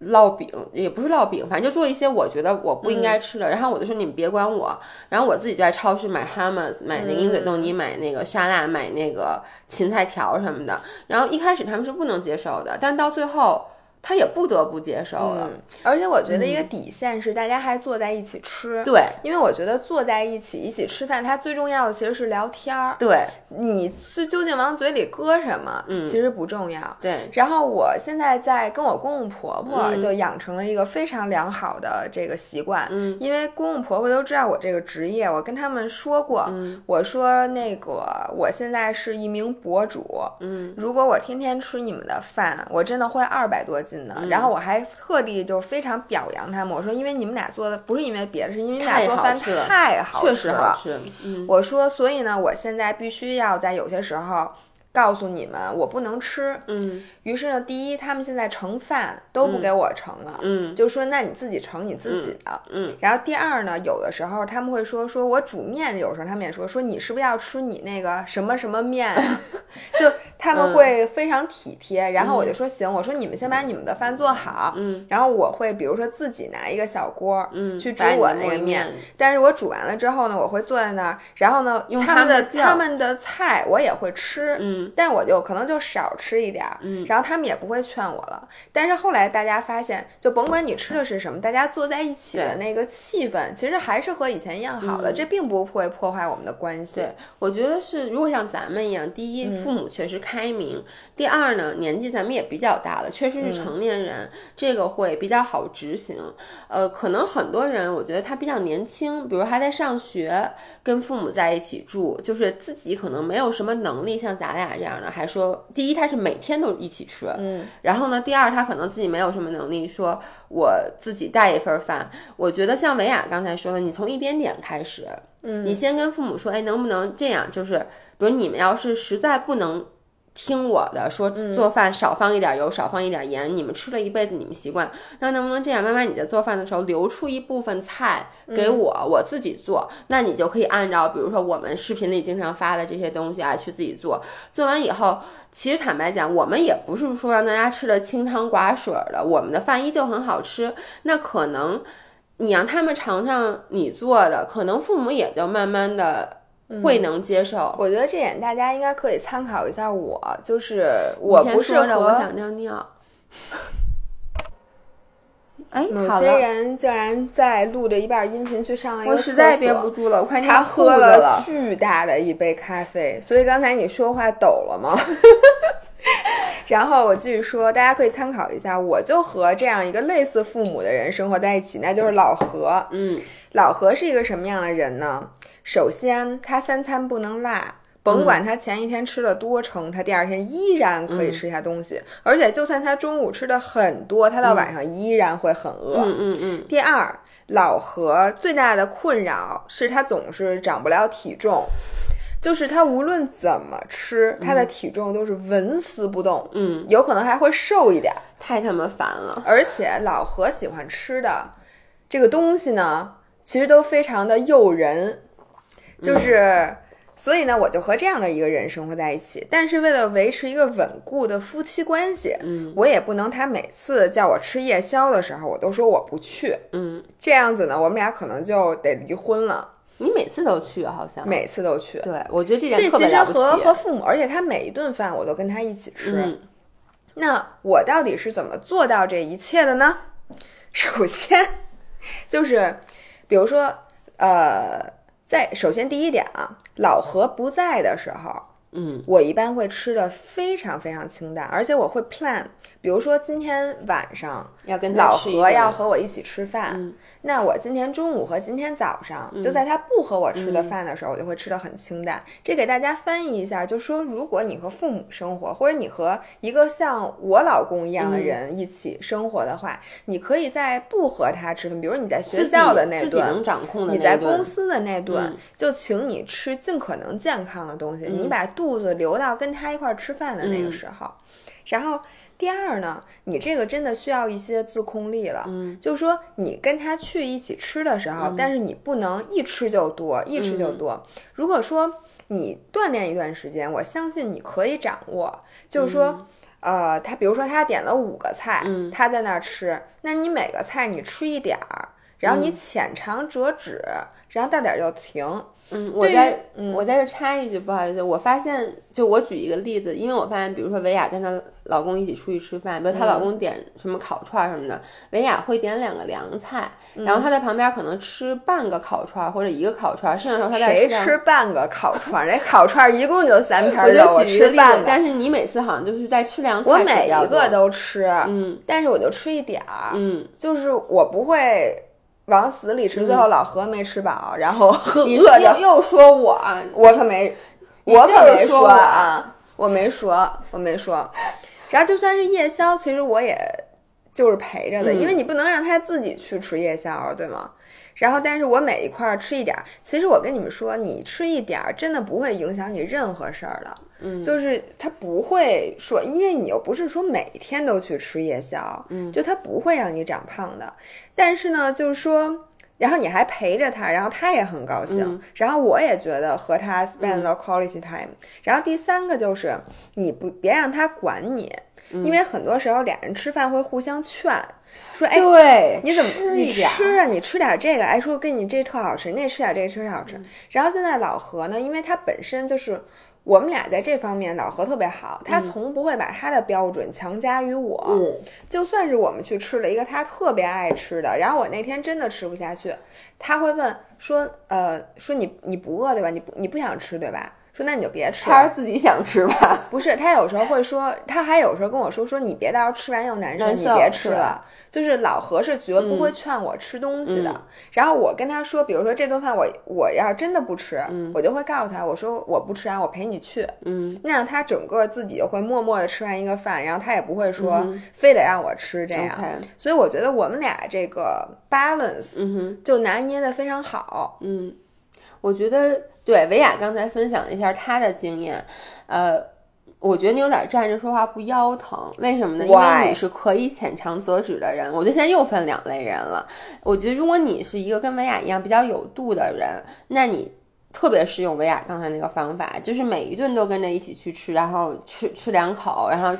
烙饼也不是烙饼，反正就做一些我觉得我不应嗯该吃的。然后我就说你们别管我，然后我自己就在超市买 hummus，买那个鹰嘴豆泥，买那个沙拉，买那个芹菜条什么的。然后一开始他们是不能接受的，但到最后他也不得不接受了。嗯，而且我觉得一个底线是大家还坐在一起吃，对因为我觉得坐在一起一起吃饭，它最重要的其实是聊天儿。对你是究竟往嘴里搁什么，嗯其实不重要。对，然后我现在在跟我公公婆婆嗯就养成了一个非常良好的这个习惯，嗯因为公公婆婆都知道我这个职业，我跟他们说过，嗯我说那个我现在是一名博主，嗯如果我天天吃你们的饭，我真的会二百多斤的。嗯然后我还特地就非常表扬他们，我说因为你们俩做的不是因为别的，是因为你们俩做饭好吃了太好确吃了。实好吃。嗯我说，所以呢，我现在必须要在有些时候告诉你们，我不能吃。嗯。于是呢，第一，他们现在盛饭都不给我盛了，嗯。就说那你自己盛你自己的。嗯。然后第二呢，有的时候他们会说，说我煮面，有时候他们也说，说你是不是要吃你那个什么什么面？就他们会非常体贴。然后我就说行，我说你们先把你们的饭做好，嗯。然后我会比如说自己拿一个小锅，嗯，去煮我那个面。面，但是我煮完了之后呢，我会坐在那儿，然后呢，用他们的他们的菜我也会吃，嗯但我就可能就少吃一点儿，嗯然后他们也不会劝我了。但是后来大家发现，就甭管你吃的是什么，大家坐在一起的那个气氛，其实还是和以前一样好的，嗯这并不会破坏我们的关系。对，我觉得是，如果像咱们一样，第一，嗯父母确实开明；第二呢，年纪咱们也比较大了，确实嗯是成年人，这个会比较好执行。呃，可能很多人，我觉得他比较年轻，比如还在上学，跟父母在一起住，就是自己可能没有什么能力，像咱俩这样的，还说，第一，他是每天都一起吃，嗯，然后呢，第二，他可能自己没有什么能力，说我自己带一份饭。我觉得像维亚刚才说的，你从一点点开始，嗯，你先跟父母说，哎，能不能这样？就是比如你们要是实在不能听我的，说做饭少放一点油，少放一点盐。你们吃了一辈子，你们习惯。那能不能这样？妈妈，你在做饭的时候留出一部分菜给我，我自己做。那你就可以按照，比如说我们视频里经常发的这些东西啊，去自己做。做完以后，其实坦白讲，我们也不是说让大家吃的清汤寡水的，我们的饭依旧很好吃。那可能你让他们尝尝你做的，可能父母也就慢慢的。会能接受，我觉得这点大家应该可以参考一下。我就是我不是和我想尿尿。哎，某些人竟然在录着一半音频去上了一个厕所，我实在憋不住了，我快他喝了巨大的一杯咖啡，所以刚才你说话抖了吗？然后我继续说，大家可以参考一下。我就和这样一个类似父母的人生活在一起，那就是老何。嗯，老何是一个什么样的人呢？首先，他三餐不能落，甭管他前一天吃了多撑，他第二天依然可以吃下东西。而且，就算他中午吃的很多，他到晚上依然会很饿。嗯嗯嗯。第二，老何最大的困扰是他总是长不了体重，就是他无论怎么吃，他的体重都是纹丝不动。嗯，有可能还会瘦一点，太他妈烦了。而且，老何喜欢吃的这个东西呢，其实都非常的诱人。就是，所以呢，我就和这样的一个人生活在一起。但是为了维持一个稳固的夫妻关系，嗯，我也不能他每次叫我吃夜宵的时候，我都说我不去，嗯，这样子呢，我们俩可能就得离婚了。你每次都去，好像每次都去。对，我觉得这点特别了不起。和和父母，而且他每一顿饭我都跟他一起吃。那我到底是怎么做到这一切的呢？首先 就是，比如说，呃。在首先第一点啊，老何不在的时候，嗯，我一般会吃的非常非常清淡，而且我会 plan，比如说今天晚上要跟老何要和我一起吃饭。那我今天中午和今天早上，就在他不和我吃的饭的时候，我就会吃的很清淡。这给大家翻译一下，就说如果你和父母生活，或者你和一个像我老公一样的人一起生活的话，你可以在不和他吃饭，比如你在学校的那顿，你在公司的那顿，就请你吃尽可能健康的东西，你把肚子留到跟他一块儿吃饭的那个时候，然后。第二呢，你这个真的需要一些自控力了。嗯，就是说你跟他去一起吃的时候，但是你不能一吃就多，一吃就多。如果说你锻炼一段时间，我相信你可以掌握。就是说，呃，他比如说他点了五个菜，他在那儿吃，那你每个菜你吃一点儿，然后你浅尝辄止，然后到点儿就停。嗯，我在我在这插一句，不好意思，我发现就我举一个例子，因为我发现，比如说维亚跟她老公一起出去吃饭，比如她老公点什么烤串什么的，维亚会点两个凉菜，然后她在旁边可能吃半个烤串或者一个烤串，剩下时候她在谁吃半个烤串？那烤串一共就三片肉，我举个例子，但是你每次好像就是在吃凉菜，我每一个都吃，嗯，但是我就吃一点儿，嗯，就是我不会。往死里吃，最后老何没吃饱，然后 饿着又又说我，我可没，我可没说啊，我没说，我没说。然后就算是夜宵，其实我也就是陪着的，因为你不能让他自己去吃夜宵，对吗？然后，但是我每一块吃一点儿，其实我跟你们说，你吃一点儿真的不会影响你任何事儿的。嗯，就是他不会说，因为你又不是说每天都去吃夜宵，嗯，就他不会让你长胖的。但是呢，就是说，然后你还陪着他，然后他也很高兴，然后我也觉得和他 spend the quality time。然后第三个就是，你不别让他管你，因为很多时候俩人吃饭会互相劝。说哎，对，你怎么你吃啊？你吃点这个，哎，说跟你这特好吃，那吃点这个特好吃。然后现在老何呢，因为他本身就是我们俩在这方面，老何特别好，他从不会把他的标准强加于我。就算是我们去吃了一个他特别爱吃的，然后我那天真的吃不下去，他会问说，呃，说你你不饿对吧？你不你不想吃对吧？说那你就别吃，他是自己想吃吧？不是，他有时候会说，他还有时候跟我说说你别到时候吃完又难受，你别吃了。就是老何是绝不会劝我吃东西的，然后我跟他说，比如说这顿饭我我要真的不吃，我就会告诉他，我说我不吃啊，我陪你去，嗯，那样他整个自己就会默默的吃完一个饭，然后他也不会说非得让我吃这样，所以我觉得我们俩这个 balance，嗯哼，就拿捏的非常好，嗯，我觉得对维亚刚才分享了一下她的经验，呃。我觉得你有点站着说话不腰疼，为什么呢？因为你是可以浅尝辄止的人。我觉得现在又分两类人了。我觉得如果你是一个跟维亚一样比较有度的人，那你特别适用维亚刚才那个方法，就是每一顿都跟着一起去吃，然后吃吃两口，然后。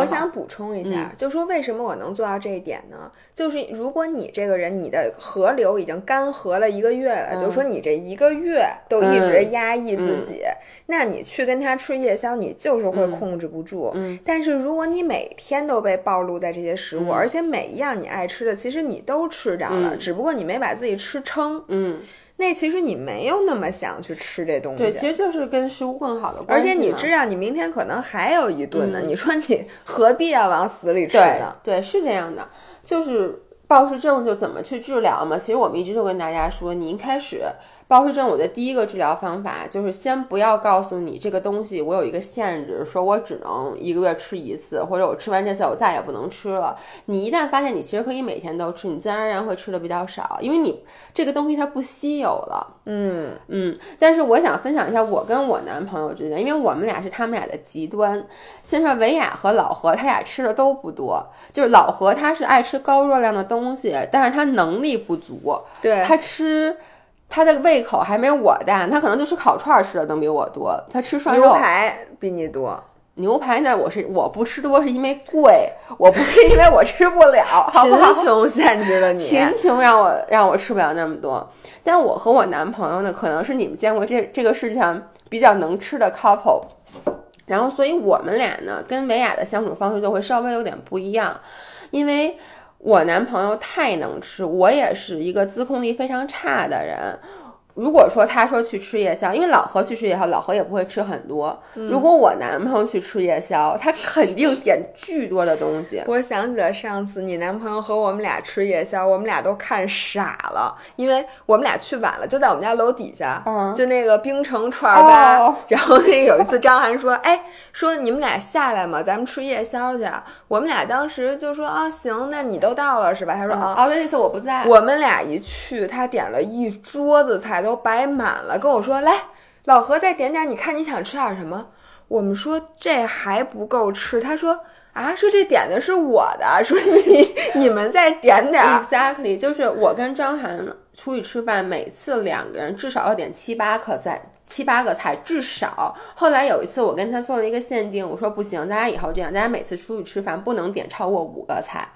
我想补充一下，就说为什么我能做到这一点呢？就是如果你这个人，你的河流已经干涸了一个月了，就说你这一个月都一直压抑自己，那你去跟他吃夜宵，你就是会控制不住。但是如果你每天都被暴露在这些食物，而且每一样你爱吃的，其实你都吃着了，只不过你没把自己吃撑。嗯。那其实你没有那么想去吃这东西，对，其实就是跟食物更好的关系。而且你知道，你明天可能还有一顿呢，你说你何必要往死里吃呢？对，是这样的，就是暴食症就怎么去治疗嘛？其实我们一直就跟大家说，你一开始。暴食症，我的第一个治疗方法就是先不要告诉你这个东西我有一个限制，说我只能一个月吃一次，或者我吃完这次我再也不能吃了。你一旦发现你其实可以每天都吃，你自然而然会吃的比较少，因为你这个东西它不稀有了。嗯嗯。但是我想分享一下我跟我男朋友之间，因为我们俩是他们俩的极端。先说维亚和老何，他俩吃的都不多，就是老何他是爱吃高热量的东西，但是他能力不足，对他吃。他的胃口还没我大，他可能就吃烤串吃的能比我多。他吃涮肉牛排比你多，牛排那我是我不吃多是因为贵，我不是因为我吃不了。贫穷限制了你，贫穷让我让我吃不了那么多。但我和我男朋友呢，可能是你们见过这这个世界上比较能吃的 couple，然后所以我们俩呢跟维亚的相处方式就会稍微有点不一样，因为。我男朋友太能吃，我也是一个自控力非常差的人。如果说他说去吃夜宵，因为老何去吃夜宵，老何也不会吃很多。如果我男朋友去吃夜宵，他肯定点巨多的东西。我想起了上次你男朋友和我们俩吃夜宵，我们俩都看傻了，因为我们俩去晚了，就在我们家楼底下，就那个冰城串儿吧。然后那有一次张涵说：“哎，说你们俩下来嘛，咱们吃夜宵去。”我们俩当时就说：“啊，行，那你都到了是吧？”他说：“啊，那次我不在。”我们俩一去，他点了一桌子菜。都摆满了，跟我说来，老何再点点，你看你想吃点什么？我们说这还不够吃，他说啊，说这点的是我的，说你你们再点点。Exactly，就是我跟张涵出去吃饭，每次两个人至少要点七八个菜，七八个菜至少。后来有一次我跟他做了一个限定，我说不行，咱俩以后这样，咱俩每次出去吃饭不能点超过五个菜。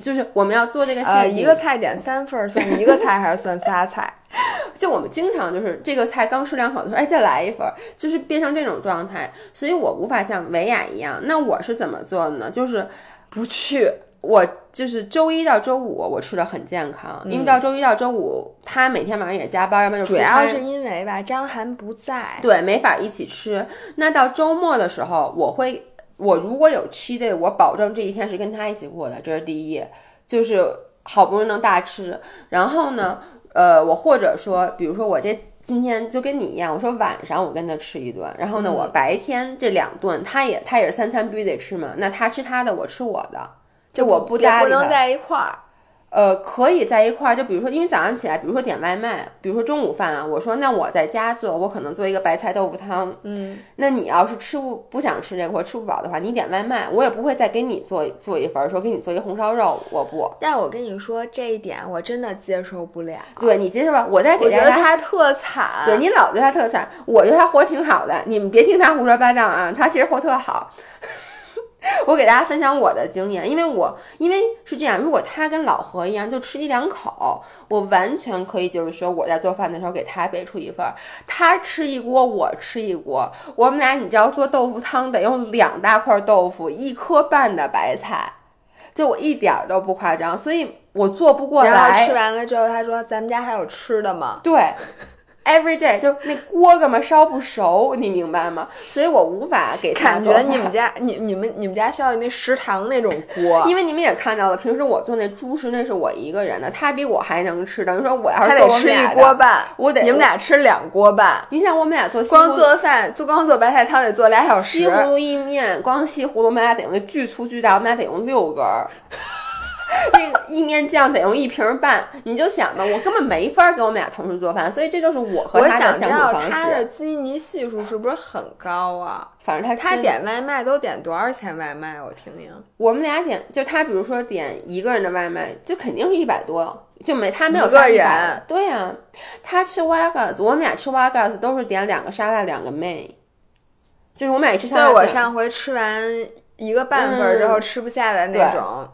就是我们要做这个限定，一个菜点三份算一个菜还是算仨菜？就我们经常就是这个菜刚吃两口的时候，哎，再来一份，就是变成这种状态。所以我无法像维雅一样。那我是怎么做的呢？就是不去，我就是周一到周五我吃的很健康，因为到周一到周五他每天晚上也加班，要不然就主要是因为吧，张涵不在，对，没法一起吃。那到周末的时候，我会。我如果有七 day，我保证这一天是跟他一起过的，这是第一，就是好不容易能大吃。然后呢，呃，我或者说，比如说我这今天就跟你一样，我说晚上我跟他吃一顿，然后呢，我白天这两顿他也他也是三餐必须得吃嘛，那他吃他的，我吃我的，就我不搭理不能在一块儿。呃，可以在一块儿，就比如说，因为早上起来，比如说点外卖，比如说中午饭啊，我说那我在家做，我可能做一个白菜豆腐汤，嗯，那你要是吃不不想吃这个或者吃不饱的话，你点外卖，我也不会再给你做做一份，说给你做一红烧肉，我不。但我跟你说这一点，我真的接受不了。对你接受吧，我再给大家。我觉得他特惨。对你老觉得他特惨，我觉得他活挺好的，你们别听他胡说八道啊，他其实活特好。我给大家分享我的经验，因为我因为是这样，如果他跟老何一样就吃一两口，我完全可以就是说我在做饭的时候给他备出一份，他吃一锅，我吃一锅，我们俩你知道做豆腐汤得用两大块豆腐，一颗半的白菜，就我一点都不夸张，所以我做不过来。然后吃完了之后，他说：“咱们家还有吃的吗？”对。Every day 就那锅根本烧不熟，你明白吗？所以我无法给他感觉你们家你你们你们家需要那食堂那种锅，因为你们也看到了，平时我做那猪食那是我一个人的，他比我还能吃。等于说我要是得吃一锅半，我得你们俩吃两锅半。你想我们俩做光做饭就光做白菜汤得做俩小时，西葫芦意面光西葫芦我们俩得用那巨粗巨大，我们俩得用六根儿。那个意面酱得用一瓶半，你就想吧，我根本没法给我们俩同时做饭，所以这就是我和他的相处方式。他的基尼系数是不是很高啊？反正他他点外卖都点多少钱外卖？我听听。我们俩点，就他比如说点一个人的外卖，就肯定是一百多，就没他没有个人。对呀，他吃 Wagas，我们俩吃 Wagas 都是点两个沙拉，两个妹。就是我们俩吃沙拉。就是我上回吃完一个半份之后吃不下的那种。嗯。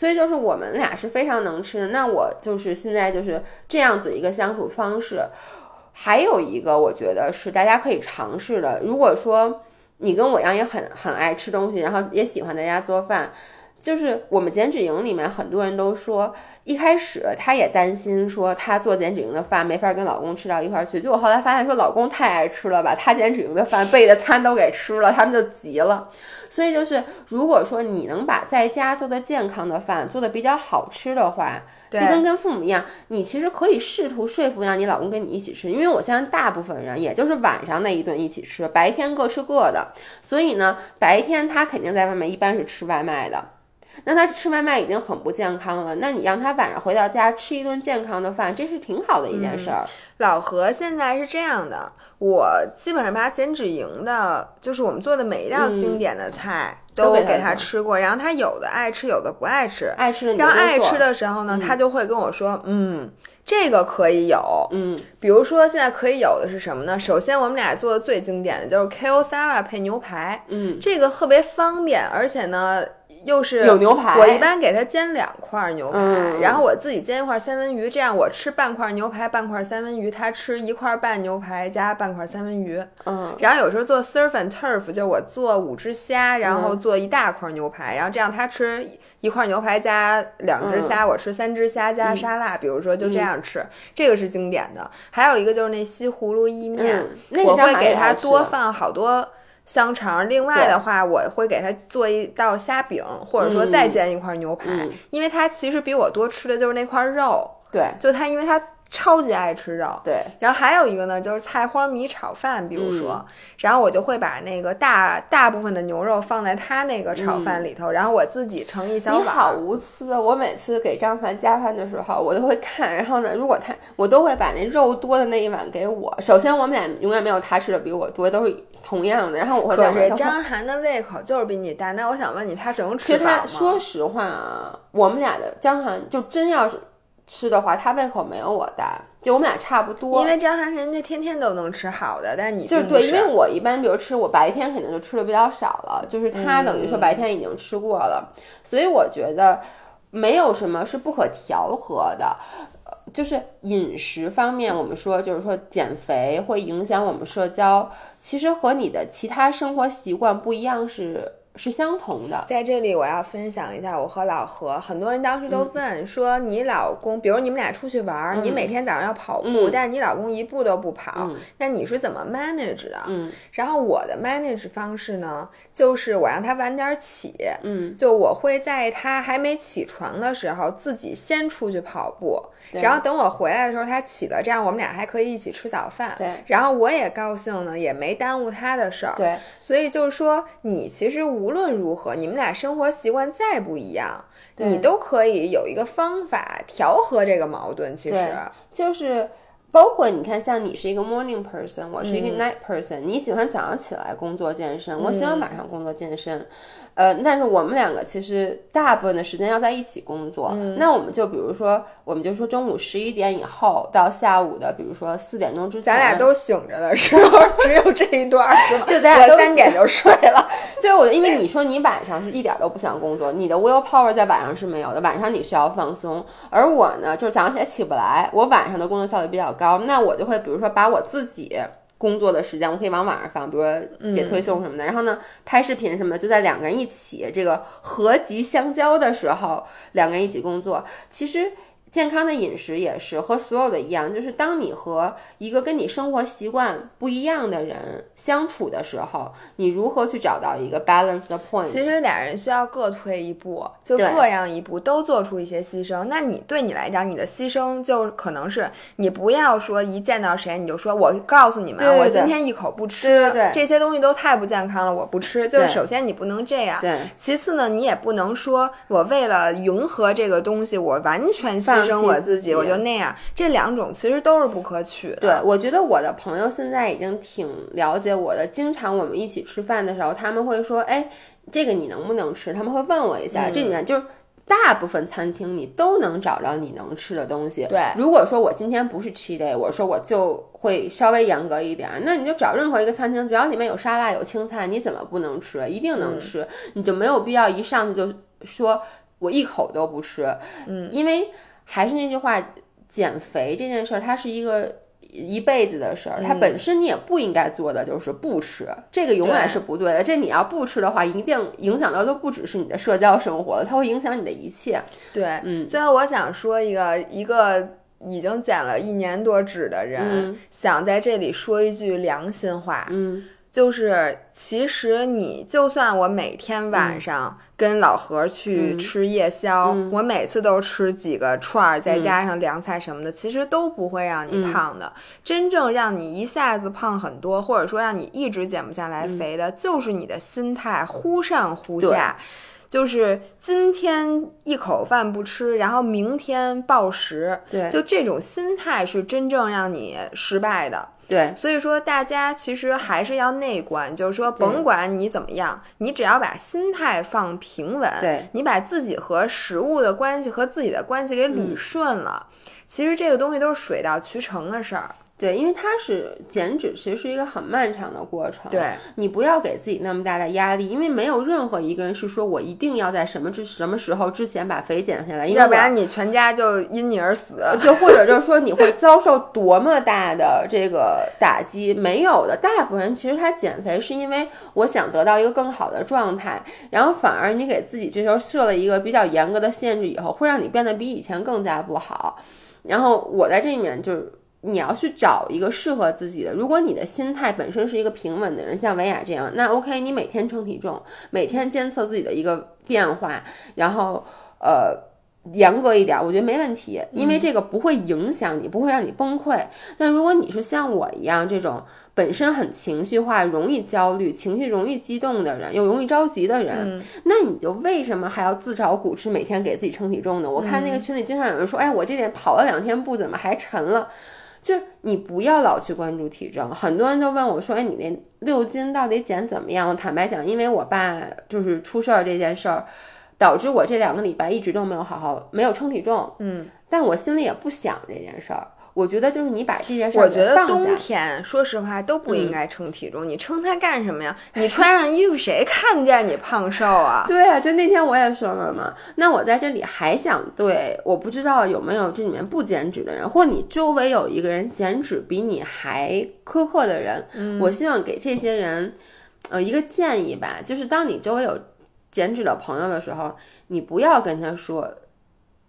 所以就是我们俩是非常能吃。那我就是现在就是这样子一个相处方式。还有一个，我觉得是大家可以尝试的。如果说你跟我一样也很很爱吃东西，然后也喜欢在家做饭，就是我们减脂营里面很多人都说，一开始她也担心说她做减脂营的饭没法跟老公吃到一块儿去。结果后来发现说老公太爱吃了，把她减脂营的饭备的餐都给吃了，他们就急了。所以就是如果说你能把在家做的健康的饭做的比较好吃的话。就跟跟父母一样，你其实可以试图说服让你老公跟你一起吃，因为我相信大部分人也就是晚上那一顿一起吃，白天各吃各的。所以呢，白天他肯定在外面一般是吃外卖的，那他吃外卖已经很不健康了。那你让他晚上回到家吃一顿健康的饭，这是挺好的一件事儿。老何现在是这样的，我基本上把减脂营的，就是我们做的每一道经典的菜。都给他吃过，然后他有的爱吃，有的不爱吃。爱吃的，然后爱吃的时候呢，他就会跟我说：“嗯，这个可以有。”嗯，比如说现在可以有的是什么呢？首先，我们俩做的最经典的就是 Kale Salad 配牛排。嗯，这个特别方便，而且呢。又是有牛排，我一般给他煎两块牛排，然后我自己煎一块三文鱼，这样我吃半块牛排，半块三文鱼，他吃一块半牛排加半块三文鱼。嗯，然后有时候做 surf and turf，就我做五只虾，然后做一大块牛排，然后这样他吃一块牛排加两只虾，我吃三只虾加沙拉，比如说就这样吃，这个是经典的。还有一个就是那西葫芦意面，我会给他多放好多。香肠，另外的话，我会给他做一道虾饼，或者说再煎一块牛排，因为他其实比我多吃的就是那块肉。对，就他，因为他。超级爱吃肉，对。然后还有一个呢，就是菜花米炒饭，比如说，然后我就会把那个大大部分的牛肉放在他那个炒饭里头，然后我自己盛一小碗。你好无私啊！我每次给张凡加饭的时候，我都会看，然后呢，如果他，我都会把那肉多的那一碗给我。首先，我们俩永远没有他吃的比我多，都是同样的。然后我会。可是张涵的胃口就是比你大，那我想问你，他能吃？其实他说实话啊，我们俩的张涵就真要是吃的话，他胃口没有我大。就我们俩差不多，因为张涵人家天天都能吃好的，但你就是对，因为我一般比如吃，我白天肯定就吃的比较少了，就是他等于说白天已经吃过了，所以我觉得没有什么是不可调和的，就是饮食方面，我们说就是说减肥会影响我们社交，其实和你的其他生活习惯不一样是。是相同的。在这里，我要分享一下我和老何。很多人当时都问说：“你老公，比如你们俩出去玩，你每天早上要跑步，但是你老公一步都不跑，那你是怎么 manage 的？”嗯，然后我的 manage 方式呢，就是我让他晚点起。嗯，就我会在他还没起床的时候，自己先出去跑步，然后等我回来的时候他起了，这样我们俩还可以一起吃早饭。对，然后我也高兴呢，也没耽误他的事儿。对，所以就是说，你其实无。论如何，你们俩生活习惯再不一样，你都可以有一个方法调和这个矛盾。其实就是。包括你看，像你是一个 morning person，我是一个 night person。你喜欢早上起来工作健身，我喜欢晚上工作健身。呃，但是我们两个其实大部分的时间要在一起工作。那我们就比如说，我们就说中午十一点以后到下午的，比如说四点钟之前，咱俩都醒着的时候，只有这一段是吗？就咱俩都三点就睡了。就是我，因为你说你晚上是一点都不想工作，你的 will power 在晚上是没有的，晚上你需要放松。而我呢，就是早上起来起不来，我晚上的工作效率比较高，那我就会比如说把我自己工作的时间，我可以往晚上放，比如说写推送什么的。然后呢，拍视频什么的，就在两个人一起这个合集相交的时候，两个人一起工作。其实健康的饮食也是和所有的一样，就是当你和一个跟你生活习惯不一样的人相处的时候，你如何去找到一个 balance 的 point？其实俩人需要各退一步，就各让一步，都做出一些牺牲。那你对你来讲，你的牺牲就可能是你不要说一见到谁你就说我告诉你们，我今天一口不吃，对对对，这些东西都太不健康了，我不吃。就首先你不能这样，对。其次呢，你也不能说我为了迎合这个东西，我完全牺牲我自己，我就那样。这两种其实都是不可取的。对，我觉得我的朋友现在已经挺了解我的。经常我们一起吃饭的时候，他们会说：“哎，这个你能不能吃？”他们会问我一下。这里面就是大部分餐厅你都能找着你能吃的东西。对，如果说我今天不是 cheat day，我说我就会稍微严格一点。那你就找任何一个餐厅，只要里面有沙拉有青菜，你怎么不能吃？一定能吃。你就没有必要一上去就说我一口都不吃。嗯，因为还是那句话。减肥这件事儿，它是一个一辈子的事儿，它本身你也不应该做的就是不吃，这个永远是不对的。这你要不吃的话，一定影响到的不只是你的社交生活了，它会影响你的一切。对，嗯。最后我想说一个，一个已经减了一年多脂的人，想在这里说一句良心话，嗯。就是，其实你就算我每天晚上跟老何去吃夜宵，我每次都吃几个串儿，再加上凉菜什么的，其实都不会让你胖的。真正让你一下子胖很多，或者说让你一直减不下来肥的，就是你的心态忽上忽下。就是今天一口饭不吃，然后明天暴食，对，就这种心态是真正让你失败的。对，所以说大家其实还是要内观，就是说甭管你怎么样，你只要把心态放平稳，对。你把自己和食物的关系和自己的关系给捋顺了，其实这个东西都是水到渠成的事儿。对，因为它是减脂，其实是一个很漫长的过程。对，你不要给自己那么大的压力，因为没有任何一个人是说我一定要在什么之什么时候之前把肥减下来，要不然你全家就因你而死。就或者就是说你会遭受多么大的这个打击？没有的，大部分人其实他减肥是因为我想得到一个更好的状态，然后反而你给自己这时候设了一个比较严格的限制，以后会让你变得比以前更加不好。然后我在这里面就是。你要去找一个适合自己的。如果你的心态本身是一个平稳的人，像维亚这样，那 OK，你每天称体重，每天监测自己的一个变化，然后呃严格一点，我觉得没问题，因为这个不会影响你，不会让你崩溃。但如果你是像我一样这种本身很情绪化、容易焦虑、情绪容易激动的人，又容易着急的人，那你就为什么还要自找苦吃，每天给自己称体重呢？我看那个群里经常有人说，哎，我这点跑了两天步，怎么还沉了？就是你不要老去关注体重，很多人都问我说：“哎，你那六斤到底减怎么样？”坦白讲，因为我爸就是出事儿这件事儿，导致我这两个礼拜一直都没有好好没有称体重。嗯，但我心里也不想这件事儿。我觉得就是你把这件事，我觉得冬天说实话都不应该称体重，你称它干什么呀？你穿上衣服谁看见你胖瘦啊？对啊，就那天我也说了嘛。那我在这里还想对，我不知道有没有这里面不减脂的人，或你周围有一个人减脂比你还苛刻的人，我希望给这些人呃一个建议吧，就是当你周围有减脂的朋友的时候，你不要跟他说。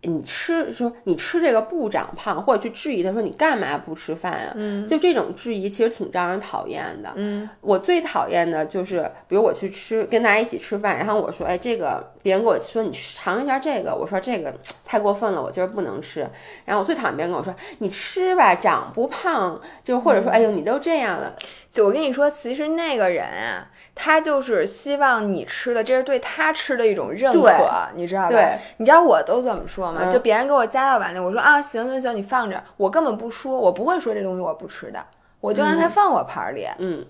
你吃说你吃这个不长胖，或者去质疑他说你干嘛不吃饭呀？嗯，就这种质疑其实挺招人讨厌的。嗯，我最讨厌的就是，比如我去吃跟大家一起吃饭，然后我说，哎，这个别人给我说你尝一下这个，我说这个太过分了，我今儿不能吃。然后我最讨厌别人跟我说你吃吧，长不胖，就或者说哎呦你都这样了。就我跟你说，其实那个人啊。他就是希望你吃的，这是对他吃的一种认可，你知道吧？你知道我都怎么说吗？就别人给我夹到碗里，我说啊，行行行，你放着，我根本不说，我不会说这东西我不吃的，我就让他放我盘里。嗯，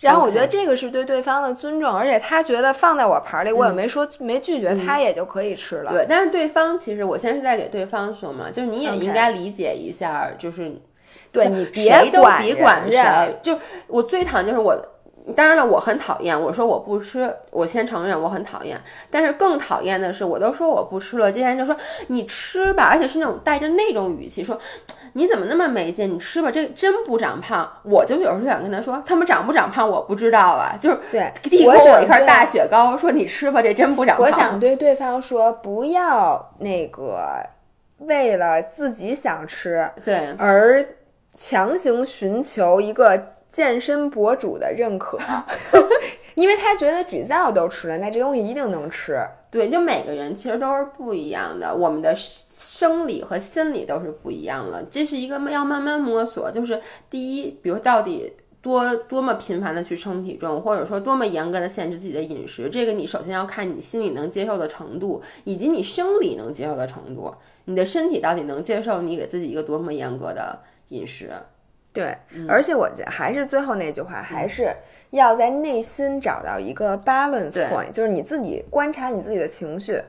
然后我觉得这个是对对方的尊重，而且他觉得放在我盘里，我也没说没拒绝，他也就可以吃了。对，但是对方其实我现在是在给对方说嘛，就是你也应该理解一下，就是对你谁都别管谁，就我最讨厌就是我。当然了，我很讨厌。我说我不吃，我先承认我很讨厌。但是更讨厌的是，我都说我不吃了，这些人就说你吃吧，而且是那种带着那种语气说，你怎么那么没劲？你吃吧，这真不长胖。我就有时候想跟他说，他们长不长胖我不知道啊，就是对递给我一块大雪糕，说你吃吧，这真不长胖。我想对对方说，不要那个。为了自己想吃，对，而强行寻求一个健身博主的认可，因为他觉得只要都吃了，那这东西一定能吃。对，就每个人其实都是不一样的，我们的生理和心理都是不一样的，这是一个要慢慢摸索。就是第一，比如到底多多么频繁的去称体重，或者说多么严格的限制自己的饮食，这个你首先要看你心里能接受的程度，以及你生理能接受的程度，你的身体到底能接受你给自己一个多么严格的饮食。对，而且我还是最后那句话，还是要在内心找到一个 balance point，就是你自己观察你自己的情绪。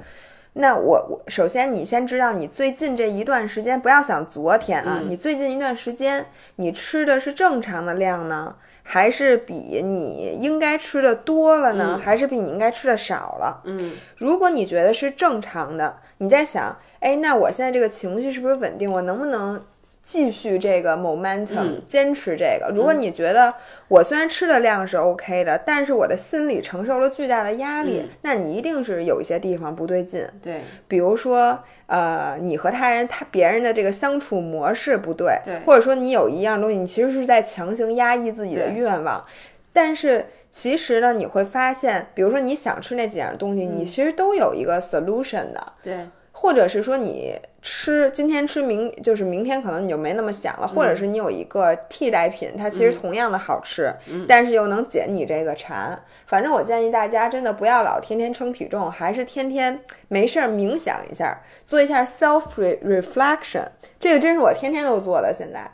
那我我首先你先知道你最近这一段时间，不要想昨天啊，你最近一段时间你吃的是正常的量呢，还是比你应该吃的多了呢？还是比你应该吃的少了？嗯，如果你觉得是正常的，你在想，哎，那我现在这个情绪是不是稳定？我能不能？继续这个 momentum，坚持这个。如果你觉得我虽然吃的量是 OK 的，但是我的心理承受了巨大的压力，那你一定是有一些地方不对劲。对，比如说，呃，你和他人、他别人的这个相处模式不对，对，或者说你有一样东西，你其实是在强行压抑自己的愿望。但是其实呢，你会发现，比如说你想吃那几样东西，你其实都有一个 solution 的。对。或者是说你吃今天吃明就是明天可能你就没那么想了，或者是你有一个替代品，它其实同样的好吃，但是又能解你这个馋。反正我建议大家真的不要老天天称体重，还是天天没事儿冥想一下，做一下 self reflection。这个真是我天天都做的。现在，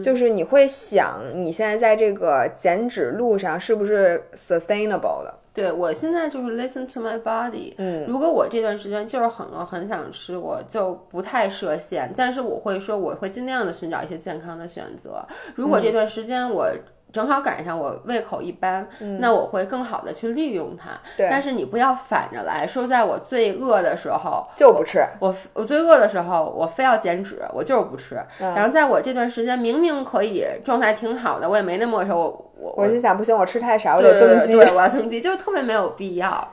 就是你会想你现在在这个减脂路上是不是 sustainable 的。对我现在就是 listen to my body。嗯，如果我这段时间就是很饿、很想吃，我就不太设限。但是我会说，我会尽量的寻找一些健康的选择。如果这段时间我。正好赶上我胃口一般，那我会更好的去利用它。对，但是你不要反着来说，在我最饿的时候就不吃。我我最饿的时候，我非要减脂，我就是不吃。然后在我这段时间明明可以状态挺好的，我也没那么饿时候，我我我就想不行，我吃太少，我得增肌。对，我要增肌，就特别没有必要。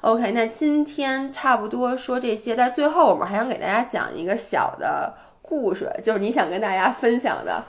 OK，那今天差不多说这些，但最后我们还想给大家讲一个小的故事，就是你想跟大家分享的。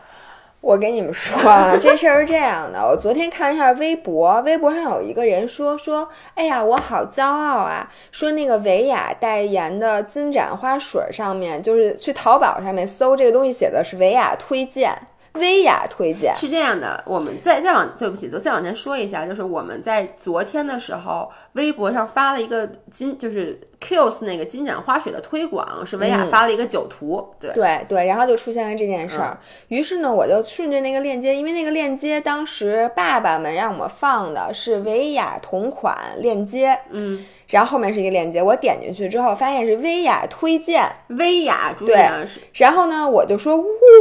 我跟你们说啊，这事儿是这样的。我昨天看了一下微博，微博上有一个人说说，哎呀，我好骄傲啊！说那个维雅代言的金盏花水上面，就是去淘宝上面搜这个东西，写的是维雅推荐。薇娅推荐。是这样的，我们再再往对不起，再往前说一下，就是我们在昨天的时候，微博上发了一个金，就是 Kills 那个金盏花水的推广，是薇娅发了一个酒图，对。对对，然后就出现了这件事儿。于是呢，我就顺着那个链接，因为那个链接当时爸爸们让我们放的是薇娅同款链接，嗯，然后后面是一个链接，我点进去之后发现是薇娅推荐，薇娅对，然后呢，我就说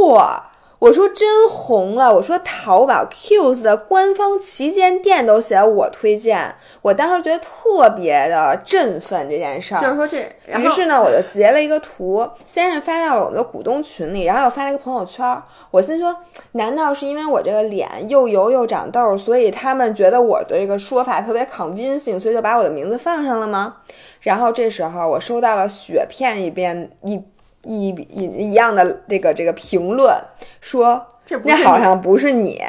哇。我说真红了！我说淘宝 Q's 的官方旗舰店都写我推荐，我当时觉得特别的振奋这件事儿。就是说这，于是呢，我就截了一个图，先是发到了我们的股东群里，然后又发了一个朋友圈。我心说，难道是因为我这个脸又油又长痘，所以他们觉得我的这个说法特别 convincing，所以就把我的名字放上了吗？然后这时候我收到了雪片一边一。一一一样的这个这个评论说，那好像不是你。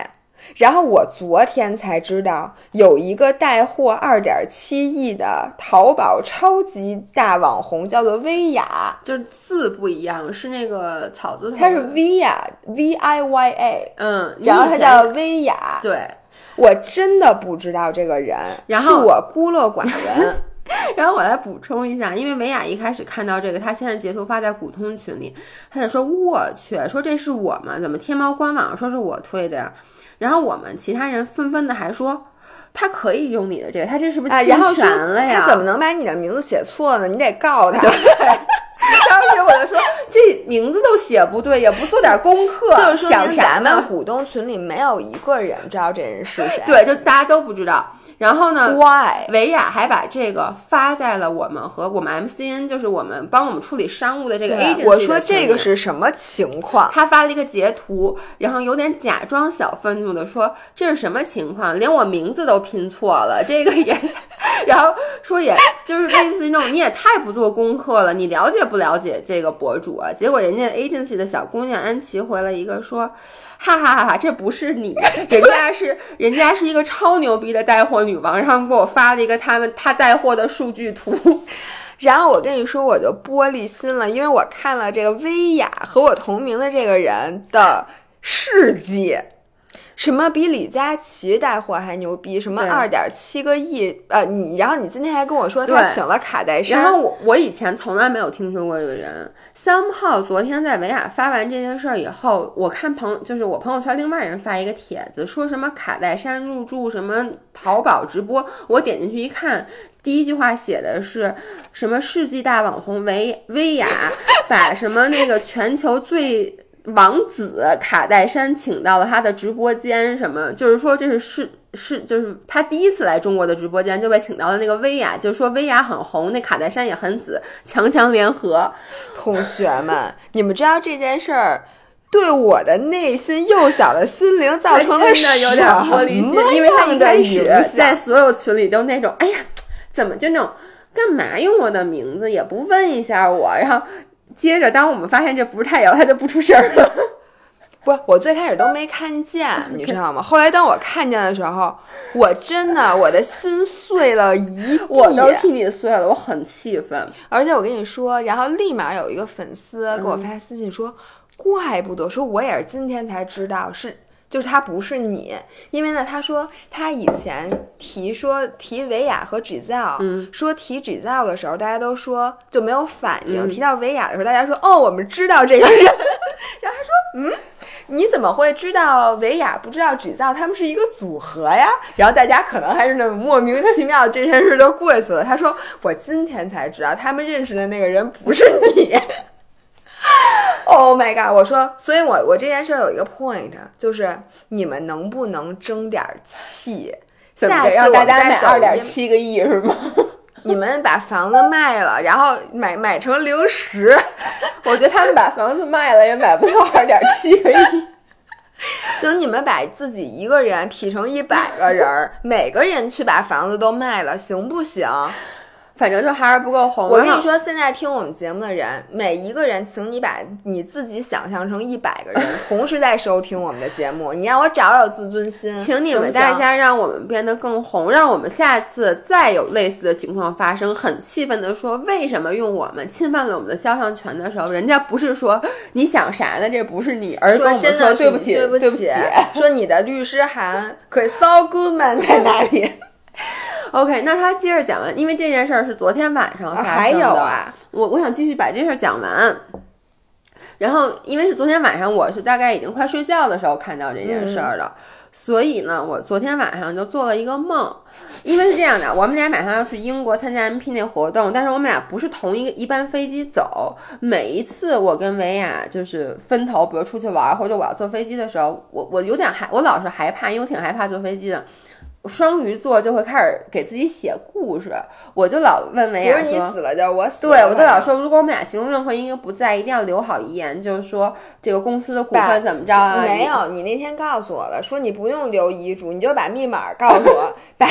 然后我昨天才知道，有一个带货二点七亿的淘宝超级大网红，叫做薇娅，就是字不一样，是那个草字头。它是薇娅，V I Y A，嗯，然后它叫薇娅。对，我真的不知道这个人，然后我孤陋寡闻。然后我来补充一下，因为美雅一开始看到这个，她先是截图发在股东群里，她就说：“我去，说这是我吗？怎么天猫官网说是我推的呀？”然后我们其他人纷纷的还说：“他可以用你的这个，他这是不是侵权了呀？他怎么能把你的名字写错呢？你得告他。”当时我就说：“这名字都写不对，也不做点功课，就是说咱们股东群里没有一个人知道这人是谁，对，就大家都不知道。”然后呢？Why？维亚还把这个发在了我们和我们 MCN，就是我们帮我们处理商务的这个 agency。我说这个是什么情况？他发了一个截图，然后有点假装小愤怒的说：“这是什么情况？连我名字都拼错了，这个也 然后说也就是类似于那种你也太不做功课了，你了解不了解这个博主啊？结果人家 agency 的小姑娘安琪回了一个说，哈哈哈哈，这不是你，人家是人家是一个超牛逼的带货女王，然后给我发了一个他们他带货的数据图。然后我跟你说，我就玻璃心了，因为我看了这个薇娅和我同名的这个人的事迹。什么比李佳琦带货还牛逼？什么二点七个亿？呃，你然后你今天还跟我说他请了卡戴珊。然后我我以前从来没有听说过这个人。三炮昨天在维亚发完这件事儿以后，我看朋就是我朋友圈另外人发一个帖子，说什么卡戴珊入驻什么淘宝直播。我点进去一看，第一句话写的是什么世纪大网红维薇娅把什么那个全球最。王子卡戴珊请到了他的直播间，什么就是说这是是是就是他第一次来中国的直播间就被请到了那个薇娅，就是说薇娅很红，那卡戴珊也很紫，强强联合。同学们，你们知道这件事儿对我的内心幼小的心灵造成的有点玻璃心，因为他一开始在所有群里都那种，哎呀，怎么就那种干嘛用我的名字也不问一下我，然后。接着，当我们发现这不是太阳，它就不出声了。不，我最开始都没看见，你知道吗？后来当我看见的时候，我真的我的心碎了一地。我都替你碎了，我很气愤。而且我跟你说，然后立马有一个粉丝给我发私信说：“怪不得，说我也是今天才知道是。”就是他不是你，因为呢，他说他以前提说提维亚和 Giselle，嗯，说提 Giselle 的时候，大家都说就没有反应；提到维亚的时候，大家说哦，我们知道这个人。然后他说，嗯，你怎么会知道维亚不知道 Giselle？他们是一个组合呀。然后大家可能还是那种莫名其妙，这件事就过去了。他说我今天才知道，他们认识的那个人不是你。Oh my god！我说，所以我我这件事有一个 point，就是你们能不能争点气？怎么让大家买二点七个亿是吗？你们把房子卖了，然后买买成零食。我觉得他们把房子卖了也买不到二点七个亿。行，你们把自己一个人劈成一百个人，每个人去把房子都卖了，行不行？反正就还是不够红。我跟你说，现在听我们节目的人，每一个人，请你把你自己想象成一百个人，同时在收听我们的节目。你让我找找自尊心，请你们大家让我们变得更红，让我们下次再有类似的情况发生，很气愤的说，为什么用我们侵犯了我们的肖像权的时候，人家不是说你想啥呢？这不是你，而是跟我们说对不起，对不起，说你的律师函可以 so good man 在哪里 OK，那他接着讲完，因为这件事儿是昨天晚上发生的。还有啊，我我想继续把这事儿讲完。然后，因为是昨天晚上，我是大概已经快睡觉的时候看到这件事儿的，所以呢，我昨天晚上就做了一个梦。因为是这样的，我们俩马上要去英国参加 MP 那活动，但是我们俩不是同一个一班飞机走。每一次我跟维亚就是分头，比如出去玩或者我要坐飞机的时候，我我有点害，我老是害怕，因为我挺害怕坐飞机的。双鱼座就会开始给自己写故事，我就老问维亚说：“你死了就是我死。”对，我就老说，如果我们俩其中任何一个不在，一定要留好遗言，就是说这个公司的股份怎么着啊？没有，你那天告诉我了，说你不用留遗嘱，你就把密码告诉我，把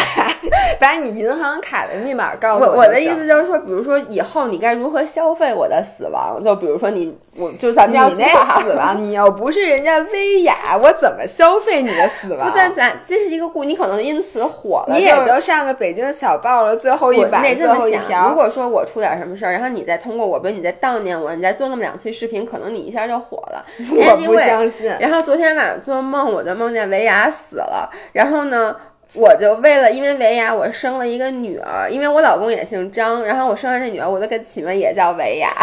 把你银行卡的密码告诉我。我的意思就是说，比如说以后你该如何消费我的死亡？就比如说你，我就咱们家你那死 亡，你又不是人家薇娅，我怎么消费你的死亡？不，咱咱这是一个故，你可能因。此火了，你也就上个北京小报了最后一版最后一条。如果说我出点什么事儿，然后你再通过我，比如你再悼念我，你再做那么两期视频，可能你一下就火了。我不相信。然后昨天晚上做梦，我就梦见维亚死了。然后呢，我就为了因为维亚，我生了一个女儿，因为我老公也姓张，然后我生完这女儿，我就给起名也叫维亚。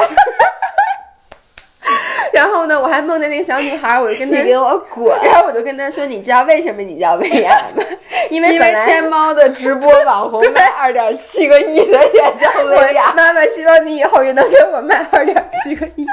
然后呢，我还梦见那个小女孩，我就跟她你给我滚！然后我就跟她说：“你知道为什么你叫薇娅吗？因为本来天猫的直播网红卖二点七个亿的也叫薇娅。妈妈希望你以后也能给我卖二点七个亿。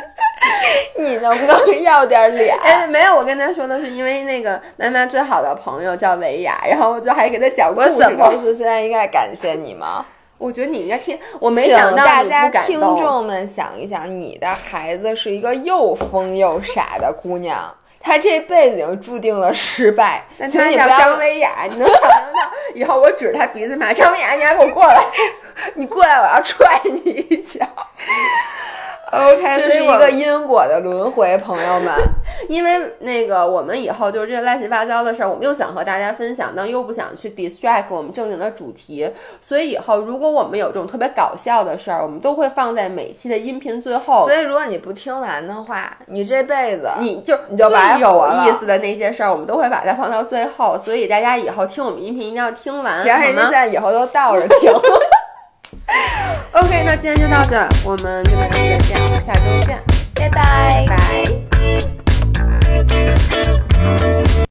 你能不能要点脸？哎，没有，我跟她说的是因为那个妈妈最好的朋友叫维娅，然后我就还给她讲故事。我 suppose 现在应该感谢你吗？我觉得你应该听，我没想到大家听众们想一想，你的孩子是一个又疯又傻的姑娘，她这辈子已经注定了失败。那请你不要，张薇雅，你能想象到以后我指着她鼻子骂张薇雅，你还给我过来？你过来，我要踹你一脚。OK，这所以我是一个因果的轮回，朋友们。因为那个我们以后就是这些乱七八糟的事儿，我们又想和大家分享，但又不想去 distract 我们正经的主题，所以以后如果我们有这种特别搞笑的事儿，我们都会放在每期的音频最后所。以，如果你不听完的话，你这辈子你就你就白最有意思的那些事儿，我们都会把它放到最后，所以大家以后听我们音频一定要听完，然后人家现在以后都倒着听。ok，那今天就到这。我们跟大家再见，下周见，拜拜。